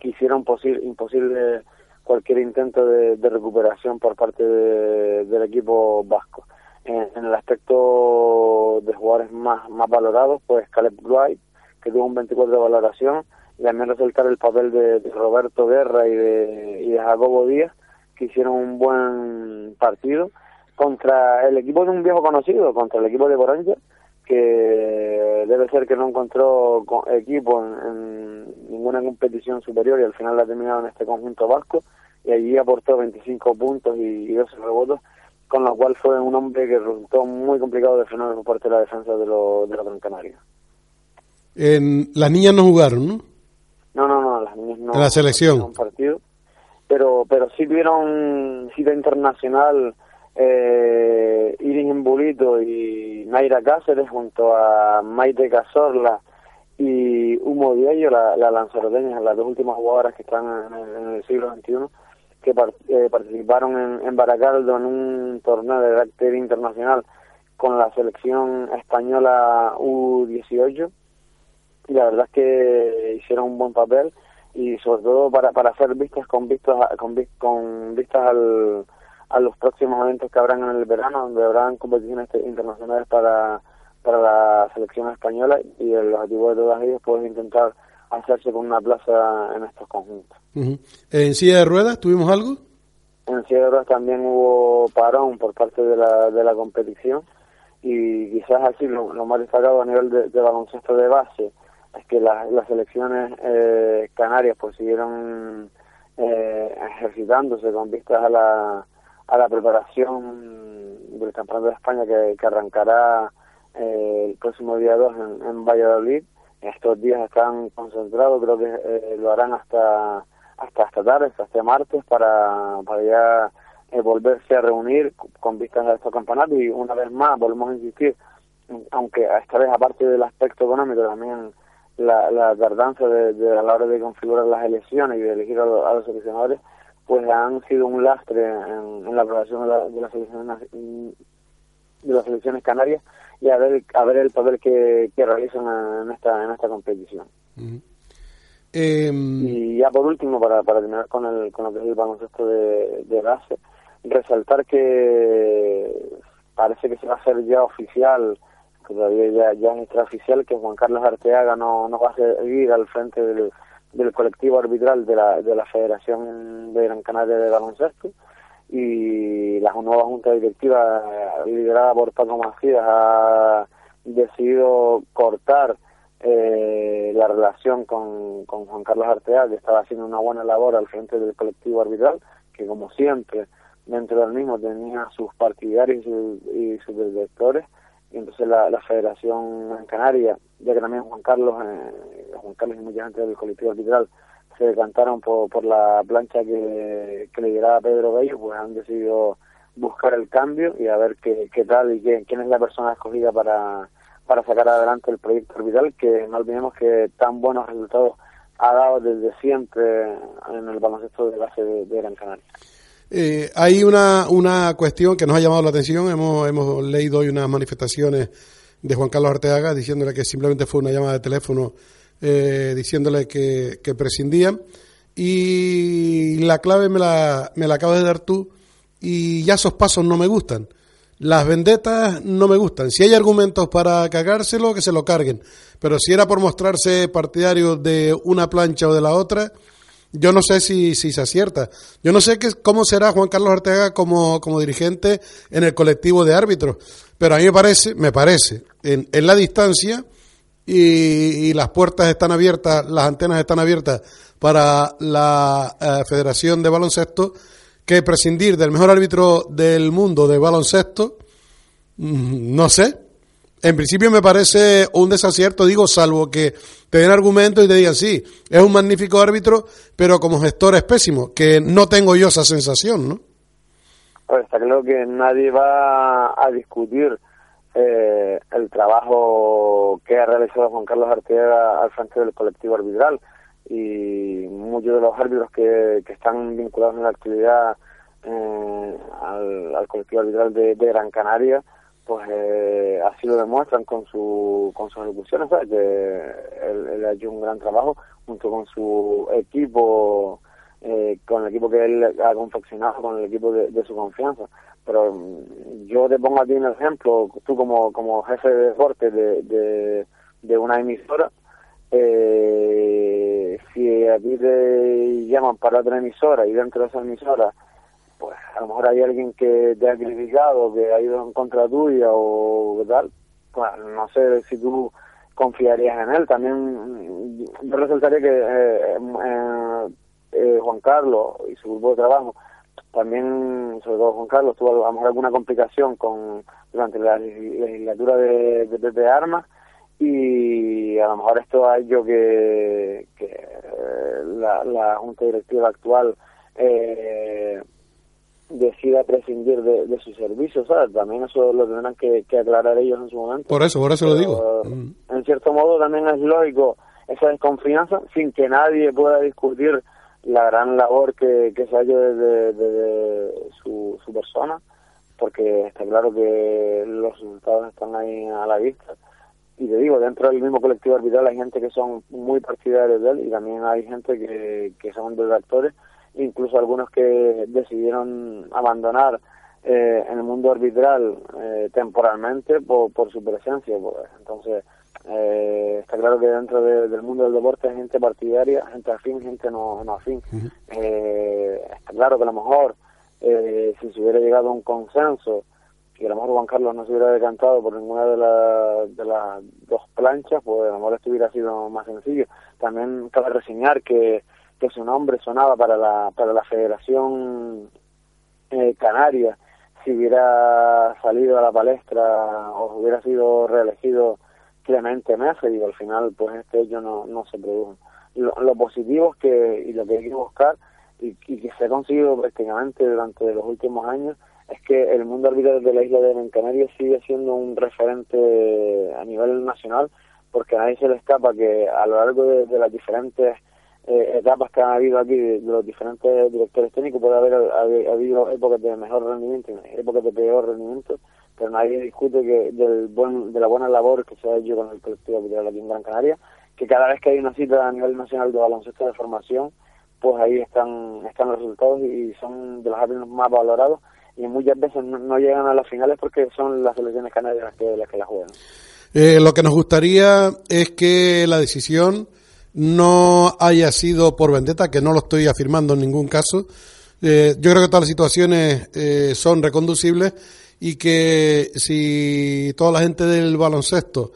que hicieron imposible cualquier intento de, recuperación por parte de, del equipo vasco. En, el aspecto de jugadores más, más valorados, pues Caleb Wright, que tuvo un 24 de valoración, también resaltar el papel de, Roberto Guerra y de, Jacobo Díaz, que hicieron un buen partido contra el equipo de un viejo conocido, contra el equipo de Boranger, que debe ser que no encontró equipo en, ninguna competición superior y al final la ha terminado en este conjunto vasco y allí aportó 25 puntos y, 12 rebotes, con lo cual fue un hombre que resultó muy complicado de frenar por parte de la defensa de, los de la Gran Canaria. En, las niñas no jugaron, ¿no? No, no, no, las niñas no. En la selección. Un partido, pero, pero sí tuvieron cita internacional eh, Iris Bulito y Naira Cáceres junto a Maite Cazorla y Humo Diello, la, la lanzaroteña, las dos últimas jugadoras que están en, el siglo XXI, que eh, participaron en, en Baracaldo en un torneo de carácter internacional con la selección española U18 y la verdad es que hicieron un buen papel y sobre todo para, para hacer vistas con vistas con, con vistas al a los próximos eventos que habrán en el verano, donde habrán competiciones internacionales para, para la selección española y el objetivo de todas ellas es intentar hacerse con una plaza en estos conjuntos. ¿En silla de ruedas tuvimos algo? En silla de ruedas también hubo parón por parte de la, de la competición y quizás así lo, más destacado a nivel de, baloncesto de base es que las selecciones eh, canarias pues siguieron eh, ejercitándose con vistas a la a la preparación del Campeonato de España que, que arrancará eh, el próximo día 2 en, en, Valladolid. Estos días están concentrados, creo que eh, lo harán hasta hasta esta tarde, hasta este martes, para, para ya eh, volverse a reunir con vistas a estos campeonatos y una vez más volvemos a insistir, aunque esta vez aparte del aspecto económico también la, la tardanza de, de, a la hora de configurar las elecciones y de elegir a, los, a los seleccionadores, pues han sido un lastre en, la aprobación de, la, de, las elecciones de las elecciones canarias y a ver a ver el papel que, que realizan en esta en esta competición. Em, y ya por último para, para terminar con el con lo que es el baloncesto de, de base resaltar que parece que se va a hacer ya oficial todavía ya, ya es extraoficial que Juan Carlos Arteaga no, no va a seguir al frente del del colectivo arbitral de la, de la Federación de Gran Canaria de Baloncesto. Y la nueva junta directiva liderada por Paco Macías ha decidido cortar eh, la relación con, con Juan Carlos Arteaga, que estaba haciendo una buena labor al frente del colectivo arbitral, que como siempre dentro del mismo tenía sus partidarios y sus, directores, y entonces la, Federación Gran Canaria ya que también Juan Carlos, eh, Juan Carlos y mucha gente del colectivo arbitral se decantaron por, por la plancha que, que lideraba Pedro Bello, pues han decidido buscar el cambio y a ver qué, qué tal y qué, quién es la persona escogida para, para sacar adelante el proyecto orbital, que no olvidemos que tan buenos resultados ha dado desde siempre en el baloncesto de base de Gran Canaria. Eh, hay una, una cuestión que nos ha llamado la atención, hemos, hemos leído hoy unas manifestaciones de Juan Carlos Arteaga, diciéndole que simplemente fue una llamada de teléfono eh, diciéndole que, que prescindían. Y la clave me la, me la acabas de dar tú y ya esos pasos no me gustan. Las vendetas no me gustan. Si hay argumentos para cagárselo, que se lo carguen. Pero si era por mostrarse partidario de una plancha o de la otra, yo no sé si, si se acierta. Yo no sé qué, cómo será Juan Carlos Arteaga como, como dirigente en el colectivo de árbitros. Pero a mí me parece, me parece, en, en la distancia y, las puertas están abiertas, las antenas están abiertas para la eh, Federación de Baloncesto, que prescindir del mejor árbitro del mundo de baloncesto, mm, no sé, En principio me parece un desacierto, digo, salvo que te den argumentos y te digan, sí, es un magnífico árbitro, pero como gestor es pésimo, que no tengo yo esa sensación, ¿no? Pues está claro que nadie va a discutir eh, el trabajo que ha realizado Juan Carlos Arteaga al frente del colectivo arbitral y muchos de los árbitros que, están vinculados en la actividad eh, al, colectivo arbitral de, Gran Canaria pues eh, así lo demuestran con su con sus ejecuciones que él, ha hecho un gran trabajo junto con su equipo eh, con el equipo que él ha confeccionado con el equipo de, su confianza. Pero mm, yo te pongo a ti un ejemplo tú como como jefe de deporte de, de, de una emisora eh, si a ti te llaman para otra emisora y dentro de esa emisora pues a lo mejor hay alguien que te ha criticado, que ha ido en contra tuya o tal, pues no sé si tú confiarías en él. También yo resaltaría que eh, eh, eh, Juan Carlos y su grupo de trabajo, también, sobre todo Juan Carlos, tuvo a lo mejor alguna complicación con durante la legislatura de, de Armas y a lo mejor esto ha hecho que, que la, la Junta Directiva actual eh, decida prescindir de, de sus servicios, ¿sabes? También eso lo tendrán que, aclarar ellos en su momento. Por eso, por eso lo digo. Mm. En cierto modo también es lógico esa desconfianza sin que nadie pueda discutir la gran labor que, que se ha hecho desde, su, su persona, porque está claro que los resultados están ahí a la vista. Y te digo, dentro del mismo colectivo arbitral hay gente que son muy partidarios de él y también hay gente que, que son detractores incluso algunos que decidieron abandonar eh, en el mundo arbitral eh, temporalmente por, por su presencia. Pues. Entonces, eh, está claro que dentro del mundo del deporte hay gente partidaria, gente afín, gente no, no afín. está claro que a lo mejor si se hubiera llegado a un consenso y a lo mejor Juan Carlos no se hubiera decantado por ninguna de, de las dos planchas, pues a lo mejor esto hubiera sido más sencillo. También cabe reseñar que que su nombre sonaba para la, para la Federación eh, Canaria si hubiera salido a la palestra o hubiera sido reelegido Clemente Mesa y al final pues este hecho no, no se produjo. Lo, positivo es que, y lo que hay que buscar, y, que se ha conseguido prácticamente durante los últimos años, es que el mundo arbitral de la isla de Gran Canaria sigue siendo un referente a nivel nacional, porque a nadie se le escapa que a lo largo de las diferentes eh, etapas que han habido aquí de, los diferentes directores técnicos, puede haber, habido épocas de mejor rendimiento y épocas de peor rendimiento, pero nadie discute que del buen, de la buena labor que se ha hecho con el colectivo arbitral aquí en Gran Canaria, que cada vez que hay una cita a nivel nacional de baloncesto de formación, pues ahí están, están los resultados y son de los árbitros más valorados y muchas veces no, llegan a las finales porque son las selecciones canarias las que las, que la juegan. Eh, lo que nos gustaría es que la decisión no haya sido por vendetta, que no lo estoy afirmando en ningún caso. Eh, yo creo que todas las situaciones eh, son reconducibles y que si toda la gente del baloncesto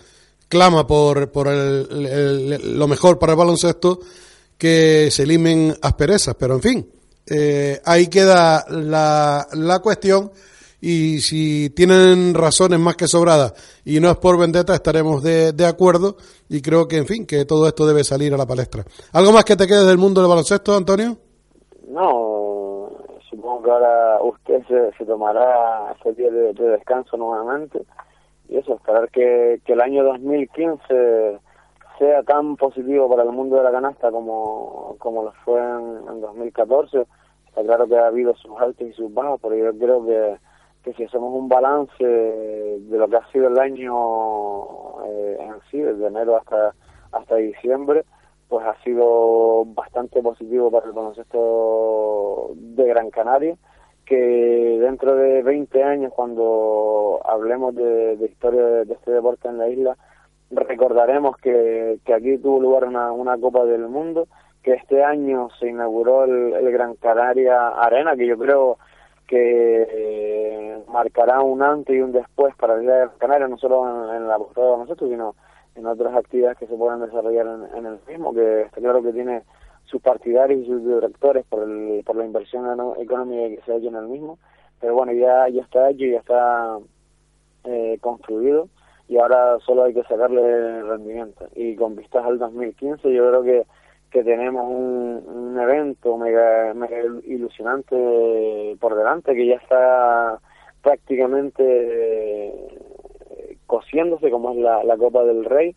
clama por, por lo mejor para el baloncesto, que se limen asperezas. Pero en fin, eh, ahí queda la, la cuestión y si tienen razones más que sobradas y no es por vendetta, estaremos de, de, acuerdo y creo que, en fin, que todo esto debe salir a la palestra. ¿Algo más que te quede del mundo del baloncesto, Antonio? No, supongo que ahora usted se, tomará ese día de, descanso nuevamente y eso, esperar que, que el año 2015 sea tan positivo para el mundo de la canasta como, como lo fue en, en 2014. Está claro que ha habido sus altos y sus bajos, pero yo creo que que si hacemos un balance de lo que ha sido el año eh, en sí, desde enero hasta, hasta diciembre, pues ha sido bastante positivo para el baloncesto de Gran Canaria, que dentro de 20 años, cuando hablemos de, historia de, este deporte en la isla, recordaremos que, que aquí tuvo lugar una, una Copa del Mundo, que este año se inauguró el, el Gran Canaria Arena, que yo creo que eh, marcará un antes y un después para la Isla de Canarias, no solo en, la postura de nosotros, sino en otras actividades que se puedan desarrollar en, el mismo, que está claro que tiene sus partidarios y sus directores por, el, por la inversión económica que se ha hecho en el mismo, pero bueno, ya, ya está hecho, ya está eh, construido y ahora solo hay que sacarle rendimiento. Y con vistas al 2015 yo creo que, que tenemos un, evento mega, mega ilusionante por delante que ya está prácticamente eh, cosiéndose como es la, la Copa del Rey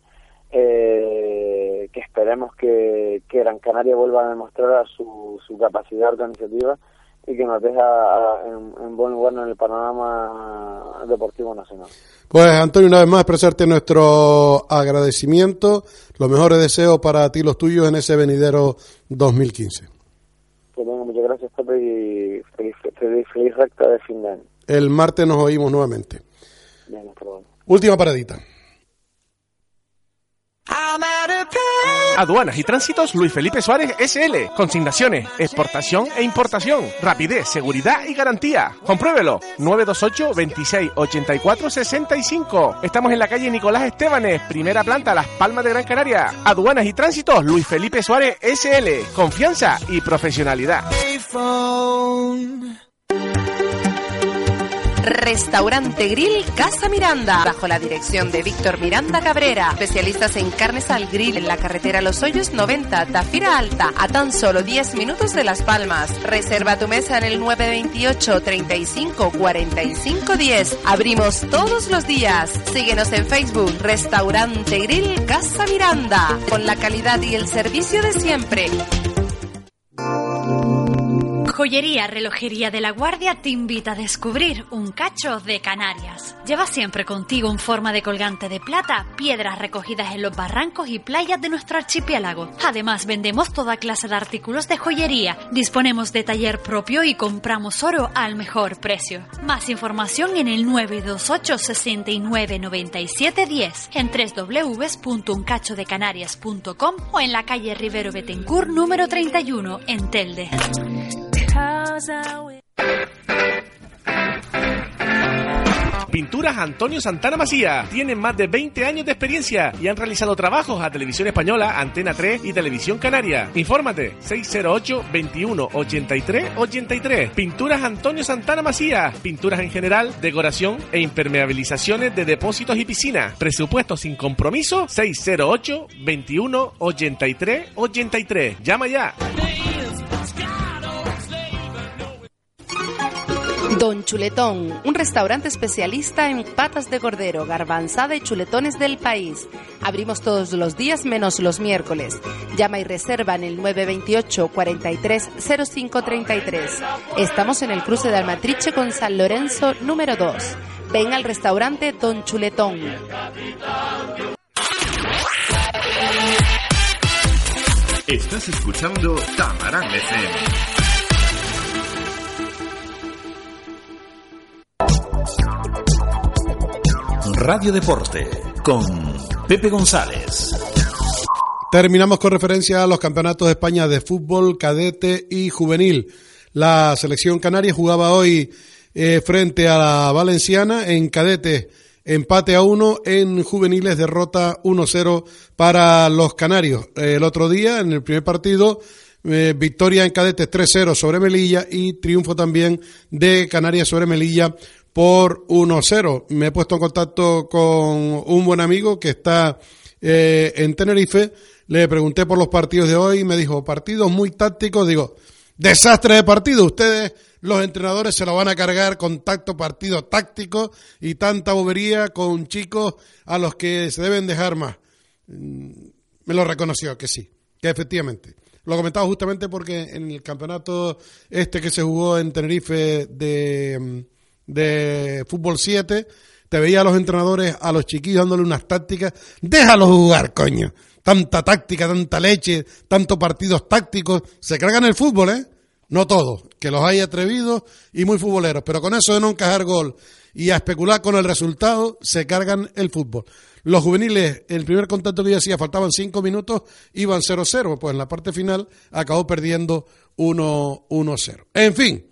eh, que esperemos que, que Gran Canaria vuelva a demostrar su, su capacidad organizativa y que nos deja en, buen lugar en el panorama deportivo nacional. Pues Antonio, una vez más expresarte nuestro agradecimiento, los mejores deseos para ti y los tuyos en ese venidero 2015. Pues muchas gracias, Pepe, y feliz, feliz, feliz recta de fin de año. El martes nos oímos nuevamente. Última paradita. Aduanas y Tránsitos Luis Felipe Suárez SL. Consignaciones, exportación e importación. Rapidez, seguridad y garantía. Compruébelo. 928 26 84 65. Estamos en la calle Nicolás Estebanes, primera planta, Las Palmas de Gran Canaria. Aduanas y Tránsitos Luis Felipe Suárez SL. Confianza y profesionalidad. Restaurante Grill Casa Miranda, bajo la dirección de Víctor Miranda Cabrera, especialistas en carnes al grill en la carretera Los Hoyos 90, Tafira Alta, a tan solo 10 minutos de Las Palmas. Reserva tu mesa en el 928 35 45 10. Abrimos todos los días. Síguenos en Facebook, Restaurante Grill Casa Miranda, con la calidad y el servicio de siempre. Joyería Relojería de la Guardia te invita a descubrir un cacho de Canarias. Lleva siempre contigo en forma de colgante de plata piedras recogidas en los barrancos y playas de nuestro archipiélago. Además, vendemos toda clase de artículos de joyería. Disponemos de taller propio y compramos oro al mejor precio. Más información en el 928 69 97 10 en www.uncachodecanarias.com o en la calle Rivero Betencourt número 31 en Telde. Pinturas Antonio Santana Macía. Tienen más de 20 años de experiencia y han realizado trabajos a Televisión Española, Antena 3 y Televisión Canaria. Infórmate 608 21 83 83. Pinturas Antonio Santana Macía. Pinturas en general, decoración e impermeabilizaciones de depósitos y piscinas. Presupuesto sin compromiso 608 21 83 83. Llama ya. Don Chuletón, un restaurante especialista en patas de cordero, garbanzada y chuletones del país. Abrimos todos los días menos los miércoles. Llama y reserva en el 928 43 0533. Estamos en el cruce de Almatriche con San Lorenzo número 2. Ven al restaurante Don Chuletón. Estás escuchando Tamarán FM. Radio Deporte con Pepe González. Terminamos con referencia a los campeonatos de España de fútbol, cadete y juvenil. La selección canaria jugaba hoy eh, frente a la valenciana en cadete. Empate a uno en juveniles, derrota 1-0 para los canarios. El otro día, en el primer partido, eh, victoria en cadete 3-0 sobre Melilla y triunfo también de Canarias sobre Melilla por 1-0. Me he puesto en contacto con un buen amigo que está eh, en Tenerife. Le pregunté por los partidos de hoy y me dijo, partidos muy tácticos. Digo, desastre de partido. Ustedes, los entrenadores, se lo van a cargar con tacto partido táctico y tanta bobería con chicos a los que se deben dejar más. Mm, me lo reconoció que sí, que efectivamente. Lo comentaba justamente porque en el campeonato este que se jugó en Tenerife de mm, de fútbol 7, te veía a los entrenadores, a los chiquillos dándole unas tácticas, déjalos jugar, coño. Tanta táctica, tanta leche, tantos partidos tácticos, se cargan el fútbol, ¿eh? No todos, que los hay atrevidos y muy futboleros, pero con eso de no encajar gol y a especular con el resultado, se cargan el fútbol. Los juveniles, el primer contacto que yo hacía, faltaban cinco minutos, iban 0-0, pues en la parte final acabó perdiendo 1-0. En fin,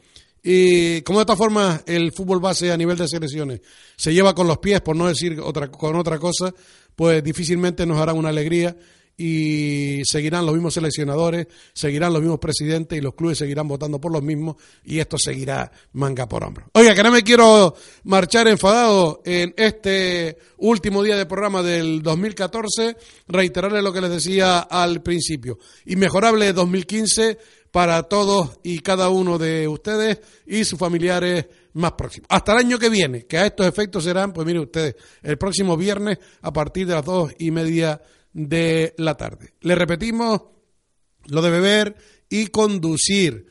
y como de esta forma el fútbol base a nivel de selecciones se lleva con los pies, por no decir otra, con otra cosa, pues difícilmente nos hará una alegría y seguirán los mismos seleccionadores, seguirán los mismos presidentes y los clubes seguirán votando por los mismos y esto seguirá manga por hombro. Oiga, que no me quiero marchar enfadado en este último día de programa del 2014, reiterarle lo que les decía al principio. Inmejorable 2015 para todos y cada uno de ustedes y sus familiares más próximos. Hasta el año que viene, que a estos efectos serán, pues mire ustedes, el próximo viernes a partir de las dos y media de la tarde. Le repetimos lo de beber y conducir.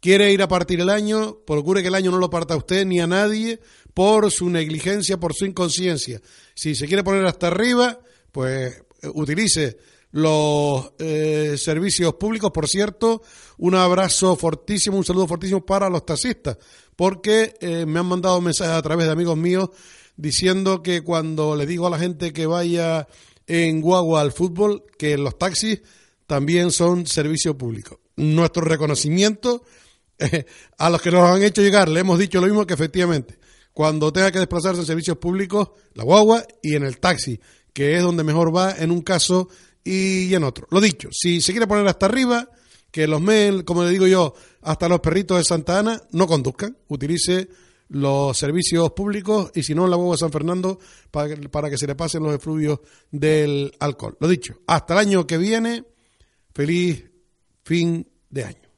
Quiere ir a partir el año, procure que el año no lo parta a usted ni a nadie por su negligencia, por su inconsciencia. Si se quiere poner hasta arriba, pues utilice los eh, servicios públicos. Por cierto, un abrazo fortísimo, un saludo fortísimo para los taxistas, porque eh, me han mandado mensajes a través de amigos míos diciendo que cuando le digo a la gente que vaya en Guagua al fútbol que los taxis también son servicio público. Nuestro reconocimiento [laughs] eh, a los que nos han hecho llegar, le hemos dicho lo mismo que efectivamente, cuando tenga que desplazarse en servicios públicos, la guagua y en el taxi, que es donde mejor va en un caso y en otro. Lo dicho, si se quiere poner hasta arriba, que los men, como le digo yo, hasta los perritos de Santa Ana, no conduzcan, utilice los servicios públicos y si no la huevo de San Fernando para, para que se le pasen los efluvios del alcohol. Lo dicho, hasta el año que viene, feliz fin de año.